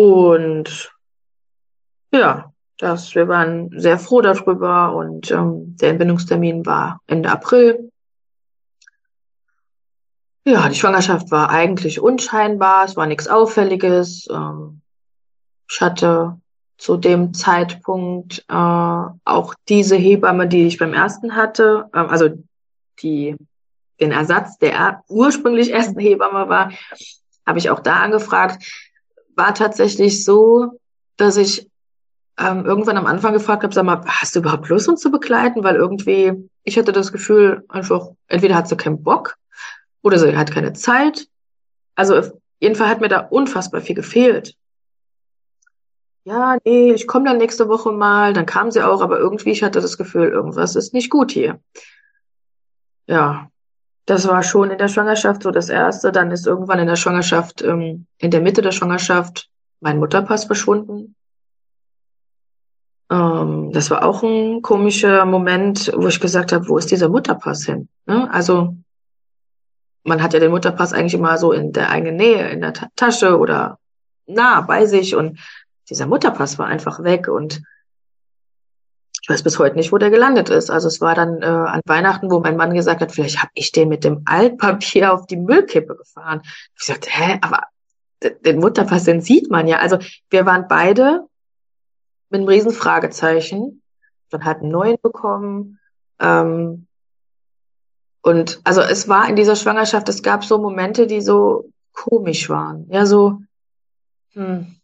Und ja, das, wir waren sehr froh darüber und ähm, der Entbindungstermin war Ende April. Ja, die Schwangerschaft war eigentlich unscheinbar, es war nichts Auffälliges. Ähm, ich hatte zu dem Zeitpunkt äh, auch diese Hebamme, die ich beim ersten hatte, äh, also die den Ersatz der ursprünglich ersten Hebamme war, habe ich auch da angefragt war tatsächlich so, dass ich ähm, irgendwann am Anfang gefragt habe, sag mal, hast du überhaupt Lust, uns zu begleiten? Weil irgendwie, ich hatte das Gefühl, einfach, entweder hat sie keinen Bock oder sie hat keine Zeit. Also jedenfalls hat mir da unfassbar viel gefehlt. Ja, nee, ich komme dann nächste Woche mal. Dann kam sie auch, aber irgendwie, ich hatte das Gefühl, irgendwas ist nicht gut hier. Ja, das war schon in der Schwangerschaft so das Erste. Dann ist irgendwann in der Schwangerschaft, ähm, in der Mitte der Schwangerschaft, mein Mutterpass verschwunden. Ähm, das war auch ein komischer Moment, wo ich gesagt habe, wo ist dieser Mutterpass hin? Ne? Also man hat ja den Mutterpass eigentlich immer so in der eigenen Nähe, in der Ta Tasche oder nah bei sich und dieser Mutterpass war einfach weg und weiß bis heute nicht, wo der gelandet ist. Also es war dann äh, an Weihnachten, wo mein Mann gesagt hat, vielleicht habe ich den mit dem Altpapier auf die Müllkippe gefahren. Ich sagte, hä, aber den Mutterpass, den sieht man ja. Also wir waren beide mit einem riesen Fragezeichen. Dann hat einen neuen bekommen. Ähm, und also es war in dieser Schwangerschaft, es gab so Momente, die so komisch waren. Ja, so, hm,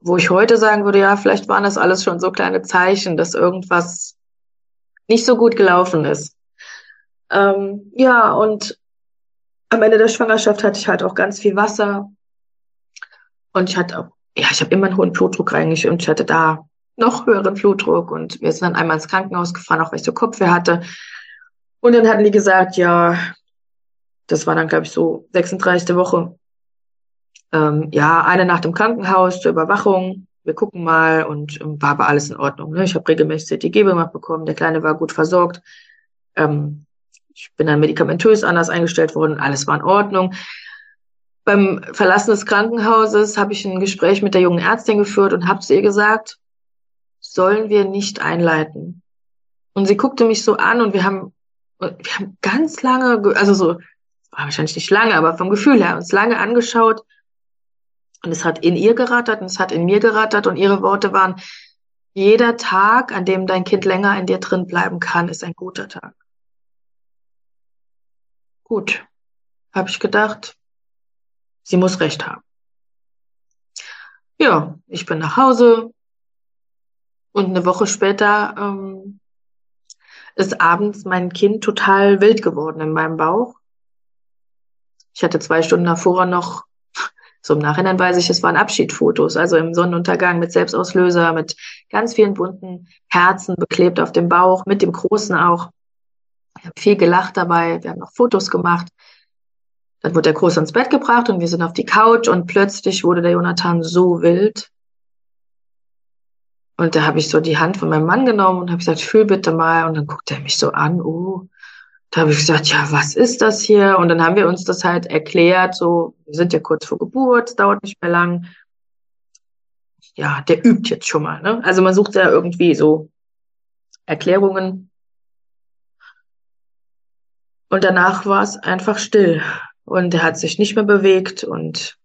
wo ich heute sagen würde, ja, vielleicht waren das alles schon so kleine Zeichen, dass irgendwas nicht so gut gelaufen ist. Ähm, ja, und am Ende der Schwangerschaft hatte ich halt auch ganz viel Wasser. Und ich hatte auch, ja, ich habe immer einen hohen Blutdruck und ich hatte da noch höheren Blutdruck und wir sind dann einmal ins Krankenhaus gefahren, auch weil ich so Kopfweh hatte. Und dann hatten die gesagt, ja, das war dann, glaube ich, so 36. Woche. Ähm, ja, eine Nacht im Krankenhaus zur Überwachung. Wir gucken mal und ähm, war aber alles in Ordnung. Ne? Ich habe regelmäßig CTG gemacht bekommen. Der Kleine war gut versorgt. Ähm, ich bin dann medikamentös anders eingestellt worden. Alles war in Ordnung. Beim Verlassen des Krankenhauses habe ich ein Gespräch mit der jungen Ärztin geführt und habe zu ihr gesagt, sollen wir nicht einleiten? Und sie guckte mich so an und wir haben wir haben ganz lange, also so, wahrscheinlich nicht lange, aber vom Gefühl her, uns lange angeschaut. Und es hat in ihr gerattert und es hat in mir gerattert und ihre Worte waren, jeder Tag, an dem dein Kind länger in dir drin bleiben kann, ist ein guter Tag. Gut, habe ich gedacht, sie muss recht haben. Ja, ich bin nach Hause und eine Woche später ähm, ist abends mein Kind total wild geworden in meinem Bauch. Ich hatte zwei Stunden davor noch, so im Nachhinein weiß ich, es waren Abschiedfotos, also im Sonnenuntergang mit Selbstauslöser, mit ganz vielen bunten Herzen beklebt auf dem Bauch, mit dem Großen auch. Ich habe viel gelacht dabei, wir haben noch Fotos gemacht. Dann wurde der Große ins Bett gebracht und wir sind auf die Couch und plötzlich wurde der Jonathan so wild, und da habe ich so die Hand von meinem Mann genommen und habe gesagt, fühl bitte mal. Und dann guckt er mich so an, oh. Da habe ich gesagt, ja, was ist das hier? Und dann haben wir uns das halt erklärt, so, wir sind ja kurz vor Geburt, dauert nicht mehr lang. Ja, der übt jetzt schon mal. Ne? Also man sucht ja irgendwie so Erklärungen. Und danach war es einfach still. Und er hat sich nicht mehr bewegt und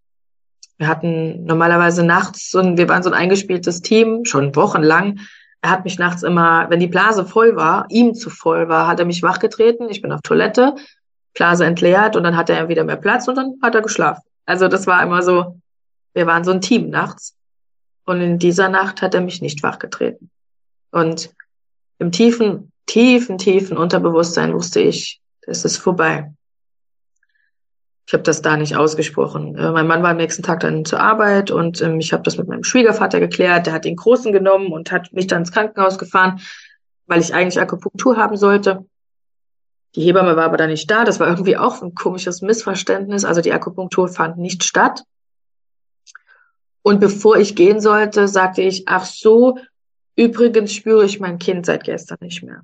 wir hatten normalerweise nachts so ein, wir waren so ein eingespieltes Team, schon wochenlang. Er hat mich nachts immer, wenn die Blase voll war, ihm zu voll war, hat er mich wachgetreten. Ich bin auf Toilette, Blase entleert und dann hatte er wieder mehr Platz und dann hat er geschlafen. Also das war immer so, wir waren so ein Team nachts. Und in dieser Nacht hat er mich nicht wachgetreten. Und im tiefen, tiefen, tiefen Unterbewusstsein wusste ich, es ist vorbei. Ich habe das da nicht ausgesprochen. Äh, mein Mann war am nächsten Tag dann zur Arbeit und ähm, ich habe das mit meinem Schwiegervater geklärt. Der hat den Großen genommen und hat mich dann ins Krankenhaus gefahren, weil ich eigentlich Akupunktur haben sollte. Die Hebamme war aber da nicht da. Das war irgendwie auch ein komisches Missverständnis. Also die Akupunktur fand nicht statt. Und bevor ich gehen sollte, sagte ich, ach so, übrigens spüre ich mein Kind seit gestern nicht mehr.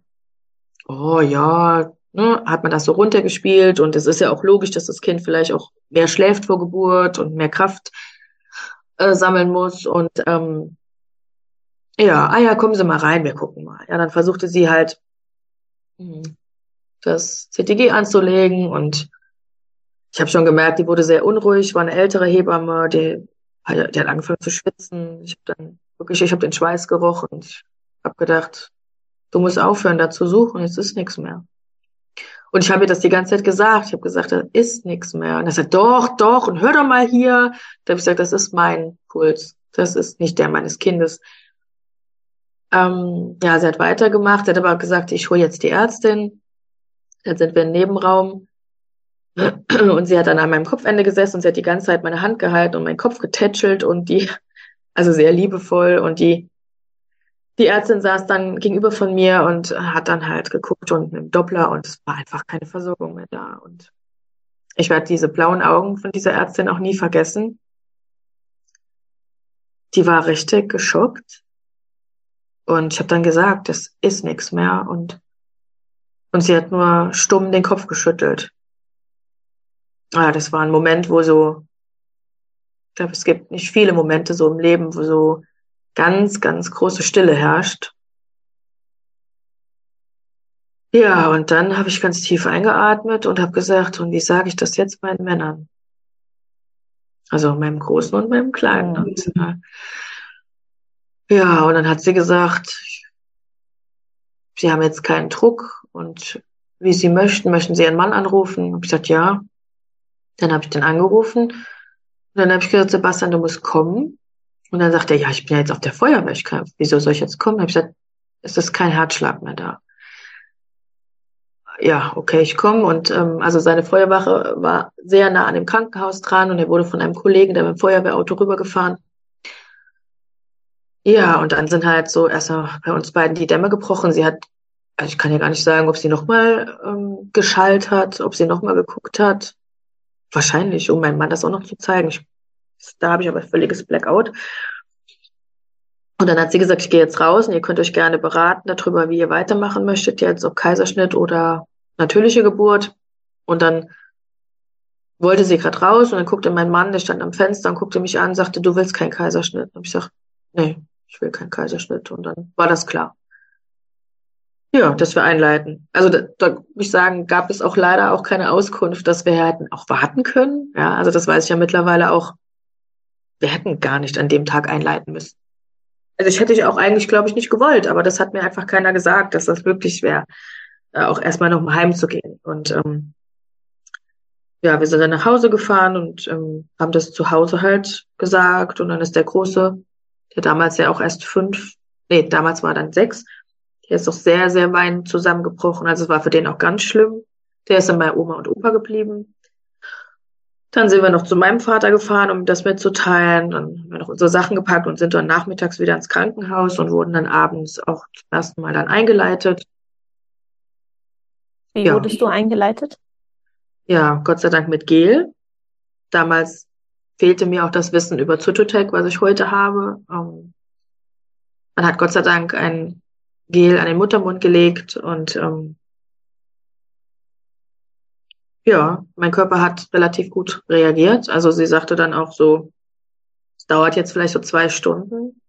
Oh ja, ne, hat man das so runtergespielt und es ist ja auch logisch, dass das Kind vielleicht auch mehr schläft vor Geburt und mehr Kraft äh, sammeln muss und ähm, ja, ah ja, kommen Sie mal rein, wir gucken mal. Ja, dann versuchte sie halt hm, das CTG anzulegen und ich habe schon gemerkt, die wurde sehr unruhig, war eine ältere Hebamme, die, die hat angefangen zu schwitzen. Ich habe dann wirklich, ich habe den Schweiß gerochen und habe gedacht, du musst aufhören, da zu suchen, jetzt ist nichts mehr. Und ich habe ihr das die ganze Zeit gesagt. Ich habe gesagt, da ist nichts mehr. Und er sagt, doch, doch, und hör doch mal hier. Da habe ich gesagt, das ist mein Puls. das ist nicht der meines Kindes. Ähm, ja, sie hat weitergemacht, sie hat aber gesagt, ich hole jetzt die Ärztin. Dann sind wir im Nebenraum. [clears throat] Und sie hat dann an meinem Kopfende gesessen und sie hat die ganze Zeit meine Hand gehalten und meinen Kopf getätschelt und die, also sehr liebevoll und die, die Ärztin saß dann gegenüber von mir und hat dann halt geguckt und dem Doppler und es war einfach keine Versorgung mehr da und ich werde diese blauen Augen von dieser Ärztin auch nie vergessen. Die war richtig geschockt und ich habe dann gesagt, das ist nichts mehr und und sie hat nur stumm den Kopf geschüttelt. Ah, das war ein Moment, wo so, ich glaube, es gibt nicht viele Momente so im Leben, wo so ganz, ganz große Stille herrscht. Ja, und dann habe ich ganz tief eingeatmet und habe gesagt, und wie sage ich das jetzt meinen Männern? Also meinem Großen und meinem Kleinen. Äh, ja, und dann hat sie gesagt, sie haben jetzt keinen Druck und wie sie möchten, möchten sie ihren Mann anrufen. Und ich gesagt, ja. Dann habe ich den angerufen und dann habe ich gesagt, Sebastian, du musst kommen. Und dann sagt er, ja, ich bin ja jetzt auf der Feuerwehr, ich kann, wieso soll ich jetzt kommen? Dann habe ich gesagt, es ist kein Herzschlag mehr da. Ja, okay, ich komme und ähm, also seine Feuerwache war sehr nah an dem Krankenhaus dran und er wurde von einem Kollegen, der mit dem Feuerwehrauto rübergefahren. Ja, und dann sind halt so erstmal bei uns beiden die Dämme gebrochen. Sie hat, also ich kann ja gar nicht sagen, ob sie nochmal ähm, geschallt hat, ob sie nochmal geguckt hat. Wahrscheinlich, um meinem Mann das auch noch zu zeigen. Ich, da habe ich aber völliges Blackout. Und dann hat sie gesagt, ich gehe jetzt raus und ihr könnt euch gerne beraten darüber, wie ihr weitermachen möchtet, jetzt ob Kaiserschnitt oder natürliche Geburt. Und dann wollte sie gerade raus und dann guckte mein Mann, der stand am Fenster und guckte mich an und sagte, du willst keinen Kaiserschnitt. Und ich gesagt, nee, ich will keinen Kaiserschnitt. Und dann war das klar. Ja, dass wir einleiten. Also da, da muss ich sagen, gab es auch leider auch keine Auskunft, dass wir hätten auch warten können. Ja, also das weiß ich ja mittlerweile auch. Wir hätten gar nicht an dem Tag einleiten müssen. Also ich hätte ich auch eigentlich, glaube ich, nicht gewollt, aber das hat mir einfach keiner gesagt, dass das wirklich wäre, äh, auch erstmal noch mal heimzugehen. Und ähm, ja, wir sind dann nach Hause gefahren und ähm, haben das zu Hause halt gesagt. Und dann ist der Große, der damals ja auch erst fünf, nee, damals war dann sechs, der ist doch sehr, sehr weinend zusammengebrochen. Also es war für den auch ganz schlimm. Der ist dann bei Oma und Opa geblieben. Dann sind wir noch zu meinem Vater gefahren, um das mitzuteilen. Dann haben wir noch unsere Sachen gepackt und sind dann nachmittags wieder ins Krankenhaus und wurden dann abends auch zum ersten Mal dann eingeleitet. Wie ja. wurdest du eingeleitet? Ja, Gott sei Dank mit Gel. Damals fehlte mir auch das Wissen über Zytotec, was ich heute habe. Ähm, man hat Gott sei Dank ein Gel an den Muttermund gelegt und ähm, ja, mein Körper hat relativ gut reagiert. Also sie sagte dann auch so, es dauert jetzt vielleicht so zwei Stunden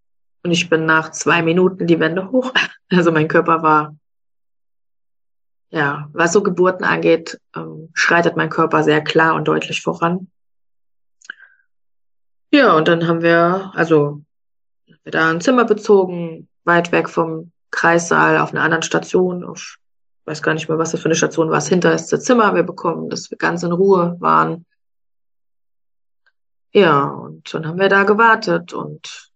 und ich bin nach zwei Minuten die Wände hoch. [laughs] Also mein Körper war, ja, was so Geburten angeht, ähm, schreitet mein Körper sehr klar und deutlich voran. Ja, und dann haben wir, also, wir da ein Zimmer bezogen, weit weg vom Kreissaal auf einer anderen Station, auf, weiß gar nicht mehr, was das für eine Station war, das Zimmer wir bekommen, dass wir ganz in Ruhe waren. Ja, und dann haben wir da gewartet und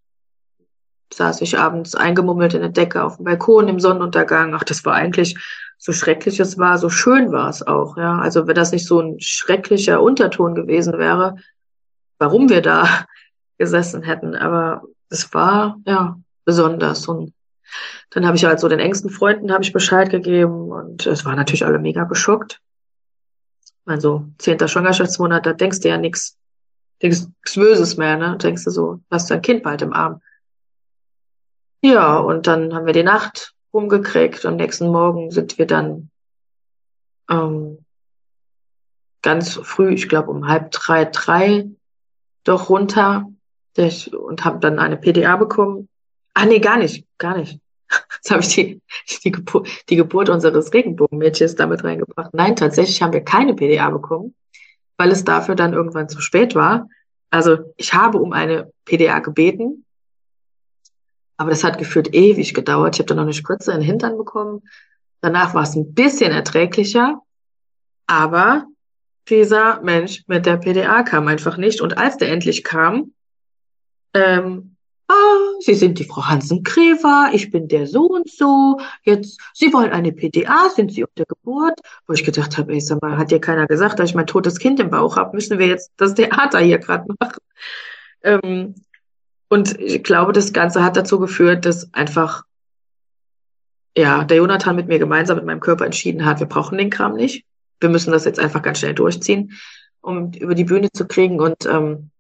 saß ich abends eingemummelt in der Decke auf dem Balkon im Sonnenuntergang. Ach, das war eigentlich so schrecklich es war, so schön war es auch, ja. Also wenn das nicht so ein schrecklicher Unterton gewesen wäre, warum wir da [laughs] gesessen hätten. Aber es war, ja, besonders und dann habe ich halt so den engsten Freunden habe ich Bescheid gegeben und es waren natürlich alle mega geschockt. Also zehnter Schwangerschaftsmonat, da denkst du ja nichts, nichts Böses mehr, ne? Denkst du so, hast du ein Kind bald im Arm. Ja, und dann haben wir die Nacht rumgekriegt und nächsten Morgen sind wir dann ähm, ganz früh, ich glaube um halb drei, drei, doch runter und habe dann eine PDA bekommen. Ah nee, gar nicht, gar nicht. [laughs] Jetzt habe ich die, die, Geburt, die Geburt unseres Regenbogenmädchens damit reingebracht. Nein, tatsächlich haben wir keine PDA bekommen, weil es dafür dann irgendwann zu spät war. Also ich habe um eine PDA gebeten, aber das hat gefühlt ewig gedauert. Ich habe dann noch eine Spritze in den Hintern bekommen. Danach war es ein bisschen erträglicher, aber dieser Mensch mit der PDA kam einfach nicht. Und als der endlich kam, ähm, Sie sind die Frau Hansen-Krever, ich bin der so und so, jetzt, Sie wollen eine PDA, sind Sie auf der Geburt? Wo ich gedacht habe, ey, sag mal, hat dir keiner gesagt, dass ich mein totes Kind im Bauch habe, müssen wir jetzt das Theater hier gerade machen? Ähm, und ich glaube, das Ganze hat dazu geführt, dass einfach, ja, der Jonathan mit mir gemeinsam mit meinem Körper entschieden hat, wir brauchen den Kram nicht. Wir müssen das jetzt einfach ganz schnell durchziehen, um über die Bühne zu kriegen und, ähm,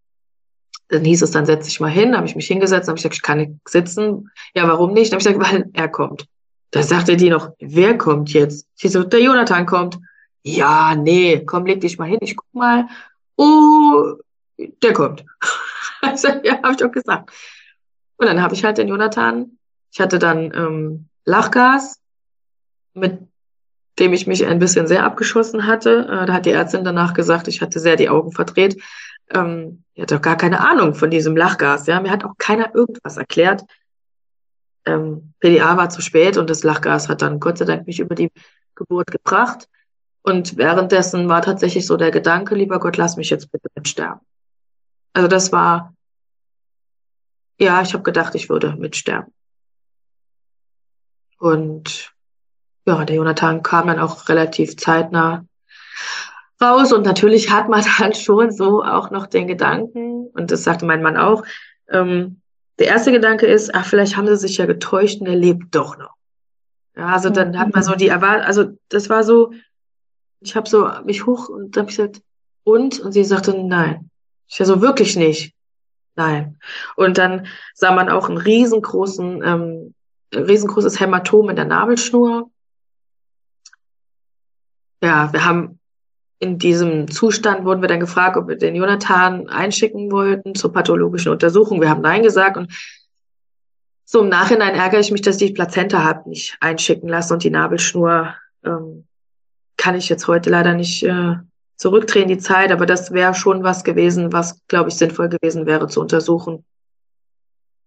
dann hieß es, dann setz dich mal hin, habe ich mich hingesetzt, habe ich gesagt, ich kann nicht sitzen. Ja, warum nicht? Dann habe ich gesagt, weil er kommt. Da sagte die noch, wer kommt jetzt? Sie so, der Jonathan kommt. Ja, nee, komm, leg dich mal hin, ich guck mal. Oh, der kommt. [laughs] Also, ja, habe ich doch gesagt. Und dann habe ich halt den Jonathan, ich hatte dann ähm, Lachgas, mit dem ich mich ein bisschen sehr abgeschossen hatte. Äh, da hat die Ärztin danach gesagt, ich hatte sehr die Augen verdreht. Ähm, er hat doch gar keine Ahnung von diesem Lachgas. Ja, mir hat auch keiner irgendwas erklärt. Ähm, PDA war zu spät und das Lachgas hat dann Gott sei Dank mich über die Geburt gebracht. Und währenddessen war tatsächlich so der Gedanke, lieber Gott, lass mich jetzt bitte mitsterben. Also das war, ja, ich habe gedacht, ich würde mitsterben. Und ja, der Jonathan kam dann auch relativ zeitnah raus. Und natürlich hat man [laughs] dann schon so auch noch den Gedanken, und das sagte mein Mann auch, ähm, der erste Gedanke ist, ach, vielleicht haben sie sich ja getäuscht und er lebt doch noch. Ja, also dann hat man so die Erwartung, also das war so, ich habe so mich hoch und dann habe ich gesagt, und? Und sie sagte, nein. Ich ja so wirklich nicht. Nein. Und dann sah man auch einen riesengroßen, ähm, riesengroßes Hämatom in der Nabelschnur. Ja, wir haben in diesem Zustand wurden wir dann gefragt, ob wir den Jonathan einschicken wollten zur pathologischen Untersuchung. Wir haben Nein gesagt und so im Nachhinein ärgere ich mich, dass ich die Plazenta habe nicht einschicken lassen und die Nabelschnur ähm, kann ich jetzt heute leider nicht äh, zurückdrehen, die Zeit, aber das wäre schon was gewesen, was, glaube ich, sinnvoll gewesen wäre zu untersuchen.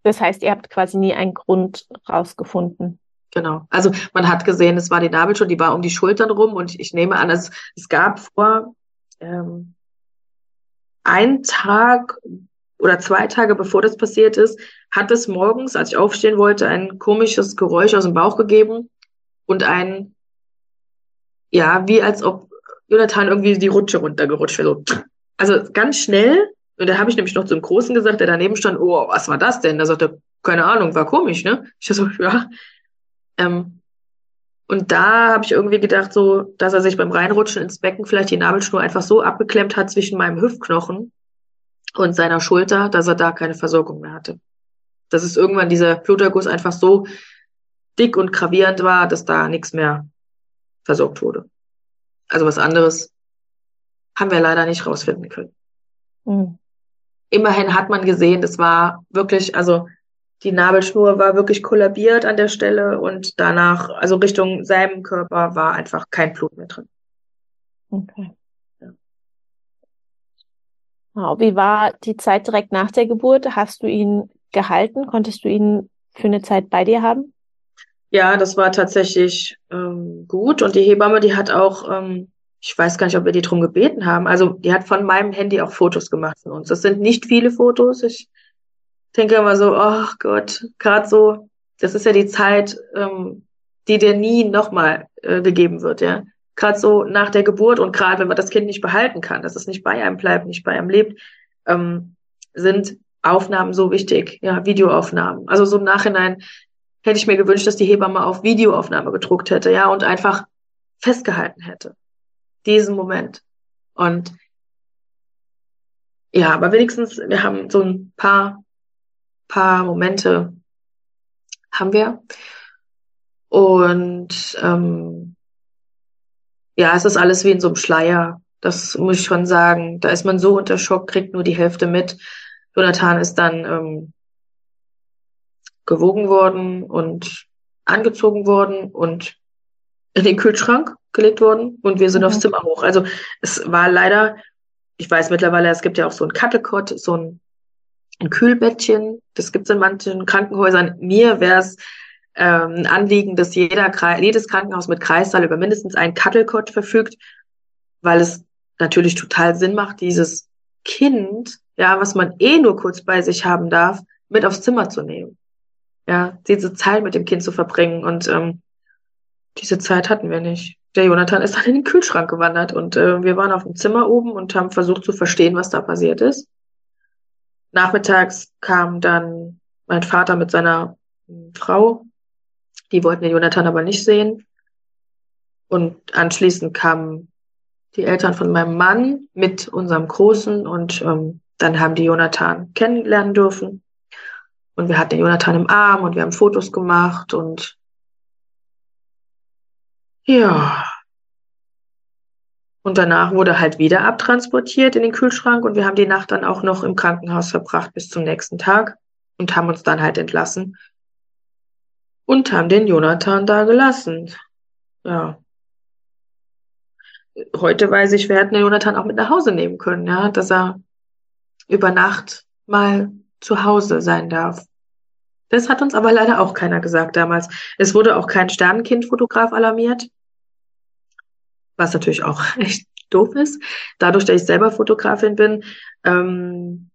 Das heißt, ihr habt quasi nie einen Grund rausgefunden. Genau. Also man hat gesehen, es war die Nabelschnur, die war um die Schultern rum und ich nehme an, es, es gab vor ähm, einen Tag oder zwei Tage bevor das passiert ist, hat es morgens, als ich aufstehen wollte, ein komisches Geräusch aus dem Bauch gegeben und ein, ja, wie als ob Jonathan irgendwie die Rutsche runtergerutscht wäre. So. Also ganz schnell. Und da habe ich nämlich noch zum Großen gesagt, der daneben stand, oh, was war das denn? Da sagte keine Ahnung, war komisch, ne? Ich so, ja, ähm, und da habe ich irgendwie gedacht, so, dass er sich beim Reinrutschen ins Becken vielleicht die Nabelschnur einfach so abgeklemmt hat zwischen meinem Hüftknochen und seiner Schulter, dass er da keine Versorgung mehr hatte. Dass es irgendwann dieser Bluterguss einfach so dick und gravierend war, dass da nichts mehr versorgt wurde. Also was anderes haben wir leider nicht rausfinden können. Mhm. Immerhin hat man gesehen, das war wirklich, also die Nabelschnur war wirklich kollabiert an der Stelle und danach, also Richtung seinem Körper, war einfach kein Blut mehr drin. Okay. Ja. Wow. Wie war die Zeit direkt nach der Geburt? Hast du ihn gehalten? Konntest du ihn für eine Zeit bei dir haben? Ja, das war tatsächlich ähm, gut. Und die Hebamme, die hat auch, ähm, ich weiß gar nicht, ob wir die drum gebeten haben, also die hat von meinem Handy auch Fotos gemacht von uns. Das sind nicht viele Fotos. Ich denke immer so, oh Gott, gerade so, das ist ja die Zeit, ähm, die dir nie nochmal äh, gegeben wird, ja. Gerade so nach der Geburt und gerade wenn man das Kind nicht behalten kann, dass es nicht bei einem bleibt, nicht bei einem lebt, ähm, sind Aufnahmen so wichtig, ja, Videoaufnahmen. Also so im Nachhinein hätte ich mir gewünscht, dass die Hebamme auf Videoaufnahme gedruckt hätte, ja, und einfach festgehalten hätte. Diesen Moment. Und ja, aber wenigstens, wir haben so ein paar paar Momente haben wir. Und ähm, ja, es ist alles wie in so einem Schleier. Das muss ich schon sagen. Da ist man so unter Schock, kriegt nur die Hälfte mit. Jonathan ist dann ähm, gewogen worden und angezogen worden und in den Kühlschrank gelegt worden und wir sind mhm. aufs Zimmer hoch. Also es war leider, ich weiß mittlerweile, es gibt ja auch so ein Kattelkott, so ein ein Kühlbettchen. Das gibt es in manchen Krankenhäusern. Mir wäre es ähm, ein Anliegen, dass jeder, jedes Krankenhaus mit Kreissaal über mindestens einen Kattelkott verfügt, weil es natürlich total Sinn macht, dieses Kind, ja, was man eh nur kurz bei sich haben darf, mit aufs Zimmer zu nehmen. ja, diese Zeit mit dem Kind zu verbringen. Und ähm, diese Zeit hatten wir nicht. Der Jonathan ist dann in den Kühlschrank gewandert und äh, wir waren auf dem Zimmer oben und haben versucht zu verstehen, was da passiert ist. Nachmittags kam dann mein Vater mit seiner hm, Frau. Die wollten den Jonathan aber nicht sehen. Und anschließend kamen die Eltern von meinem Mann mit unserem Großen und ähm, dann haben die Jonathan kennenlernen dürfen. Und wir hatten den Jonathan im Arm und wir haben Fotos gemacht und ja. Und danach wurde halt wieder abtransportiert in den Kühlschrank und wir haben die Nacht dann auch noch im Krankenhaus verbracht bis zum nächsten Tag und haben uns dann halt entlassen und haben den Jonathan da gelassen. Ja. Heute weiß ich, wir hätten den Jonathan auch mit nach Hause nehmen können, ja, dass er über Nacht mal zu Hause sein darf. Das hat uns aber leider auch keiner gesagt damals. Es wurde auch kein Sternenkindfotograf alarmiert, was natürlich auch [laughs] echt doof ist. Dadurch, dass ich selber Fotografin bin, ähm,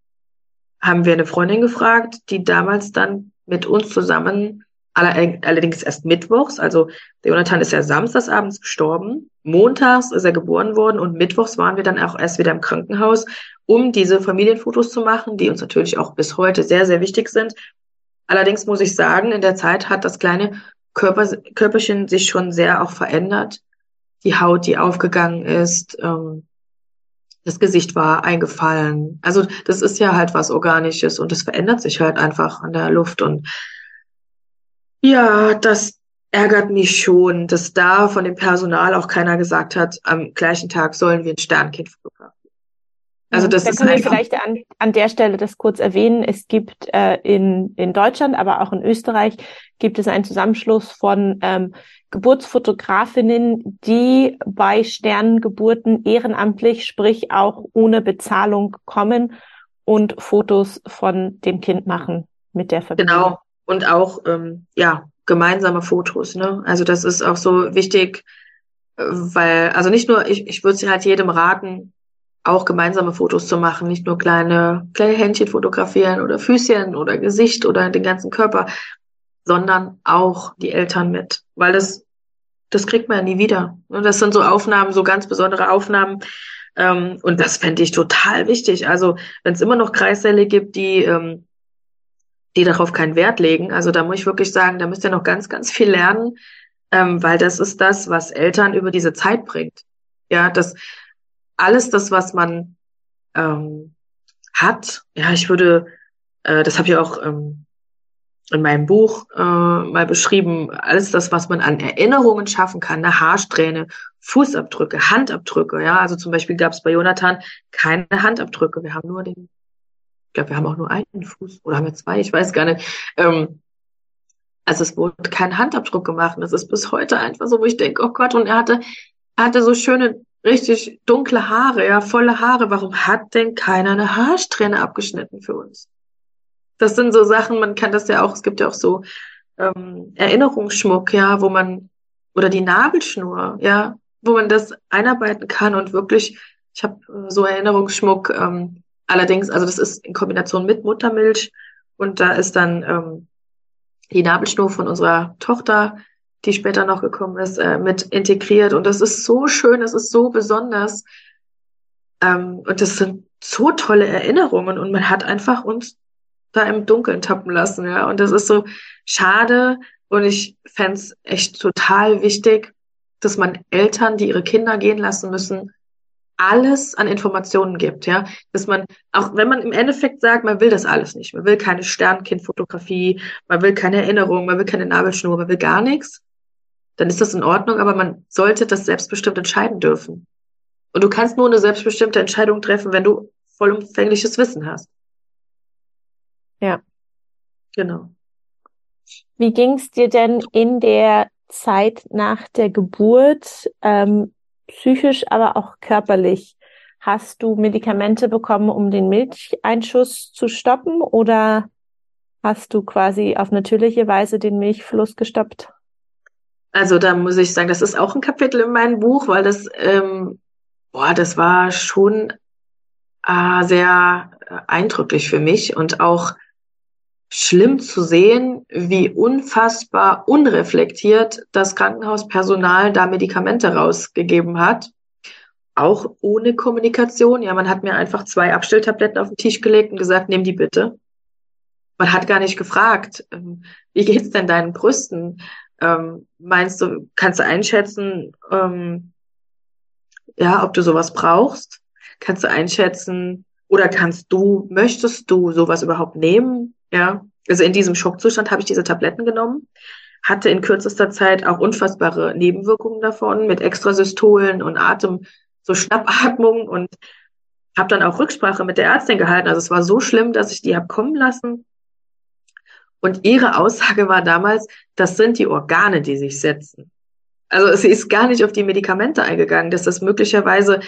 haben wir eine Freundin gefragt, die damals dann mit uns zusammen allerdings erst mittwochs. Also der Jonathan ist ja samstagsabends gestorben. Montags ist er geboren worden und mittwochs waren wir dann auch erst wieder im Krankenhaus, um diese Familienfotos zu machen, die uns natürlich auch bis heute sehr, sehr wichtig sind. Allerdings muss ich sagen, in der Zeit hat das kleine Körper, Körperchen sich schon sehr auch verändert. Die Haut, die aufgegangen ist, ähm, das Gesicht war eingefallen. Also das ist ja halt was Organisches und es verändert sich halt einfach an der Luft und ja, das ärgert mich schon, dass da von dem Personal auch keiner gesagt hat, am gleichen Tag sollen wir ein Sternkind fotografieren. Also das da ist können wir vielleicht an, an der Stelle das kurz erwähnen. Es gibt äh, in, in Deutschland, aber auch in Österreich gibt es einen Zusammenschluss von ähm, Geburtsfotografinnen, die bei Sternengeburten ehrenamtlich, sprich auch ohne Bezahlung kommen und Fotos von dem Kind machen mit der Verbindung. Genau und auch ähm, ja gemeinsame Fotos. Ne? Also das ist auch so wichtig, weil also nicht nur ich ich würde es halt jedem raten, auch gemeinsame Fotos zu machen, nicht nur kleine kleine Händchen fotografieren oder Füßchen oder Gesicht oder den ganzen Körper, sondern auch die Eltern mit, weil das das kriegt man ja nie wieder. Und das sind so Aufnahmen, so ganz besondere Aufnahmen. Ähm, und das fände ich total wichtig. Also wenn es immer noch Kreissäle gibt, die ähm, die darauf keinen Wert legen. Also da muss ich wirklich sagen, da müsst ihr noch ganz, ganz viel lernen, ähm, weil das ist das, was Eltern über diese Zeit bringt. Ja, das alles das, was man ähm, hat. Ja, ich würde, äh, das habe ich auch ähm, in meinem Buch äh, mal beschrieben, alles das, was man an Erinnerungen schaffen kann, eine Haarsträhne, Fußabdrücke, Handabdrücke. Ja, also zum Beispiel gab es bei Jonathan keine Handabdrücke. Wir haben nur den ich glaube, wir haben auch nur einen Fuß oder haben wir zwei, ich weiß gar nicht. Ähm, also es wurde kein Handabdruck gemacht. Das ist bis heute einfach so, wo ich denke, oh Gott, und er hatte, er hatte so schöne, richtig dunkle Haare, ja, volle Haare. Warum hat denn keiner eine Haarsträhne abgeschnitten für uns? Das sind so Sachen, man kann das ja auch, es gibt ja auch so ähm, Erinnerungsschmuck, ja, wo man, oder die Nabelschnur, ja, wo man das einarbeiten kann und wirklich, ich habe so Erinnerungsschmuck, ähm, Allerdings, also das ist in Kombination mit Muttermilch und da ist dann ähm, die Nabelschnur von unserer Tochter, die später noch gekommen ist, äh, mit integriert und das ist so schön, das ist so besonders ähm, und das sind so tolle Erinnerungen und man hat einfach uns da im Dunkeln tappen lassen, ja und das ist so schade und ich fände echt total wichtig, dass man Eltern, die ihre Kinder gehen lassen müssen, alles an Informationen gibt, ja, dass man, auch wenn man im Endeffekt sagt, man will das alles nicht, man will keine Sternkindfotografie, man will keine Erinnerung, man will keine Nabelschnur, man will gar nichts, dann ist das in Ordnung, aber man sollte das selbstbestimmt entscheiden dürfen. Und du kannst nur eine selbstbestimmte Entscheidung treffen, wenn du vollumfängliches Wissen hast. Ja. Genau. Wie ging es dir denn in der Zeit nach der Geburt? Ähm, psychisch, aber auch körperlich. Hast du Medikamente bekommen, um den Milcheinschuss zu stoppen oder hast du quasi auf natürliche Weise den Milchfluss gestoppt? Also da muss ich sagen, das ist auch ein Kapitel in meinem Buch, weil das, ähm, boah, das war schon äh, sehr äh, eindrücklich für mich und auch schlimm zu sehen, wie unfassbar unreflektiert das Krankenhauspersonal da Medikamente rausgegeben hat. Auch ohne Kommunikation. Ja, man hat mir einfach zwei Abstelltabletten auf den Tisch gelegt und gesagt, nimm die bitte. Man hat gar nicht gefragt, ähm, wie geht's denn deinen Brüsten? Ähm, meinst du, kannst du einschätzen, ähm, ja, ob du sowas brauchst? Kannst du einschätzen, oder kannst du, möchtest du sowas überhaupt nehmen? Ja, also in diesem Schockzustand habe ich diese Tabletten genommen, hatte in kürzester Zeit auch unfassbare Nebenwirkungen davon mit Extrasystolen und Atem, so Schnappatmung und habe dann auch Rücksprache mit der Ärztin gehalten. Also es war so schlimm, dass ich die habe kommen lassen. Und ihre Aussage war damals, das sind die Organe, die sich setzen. Also sie ist gar nicht auf die Medikamente eingegangen, dass das möglicherweise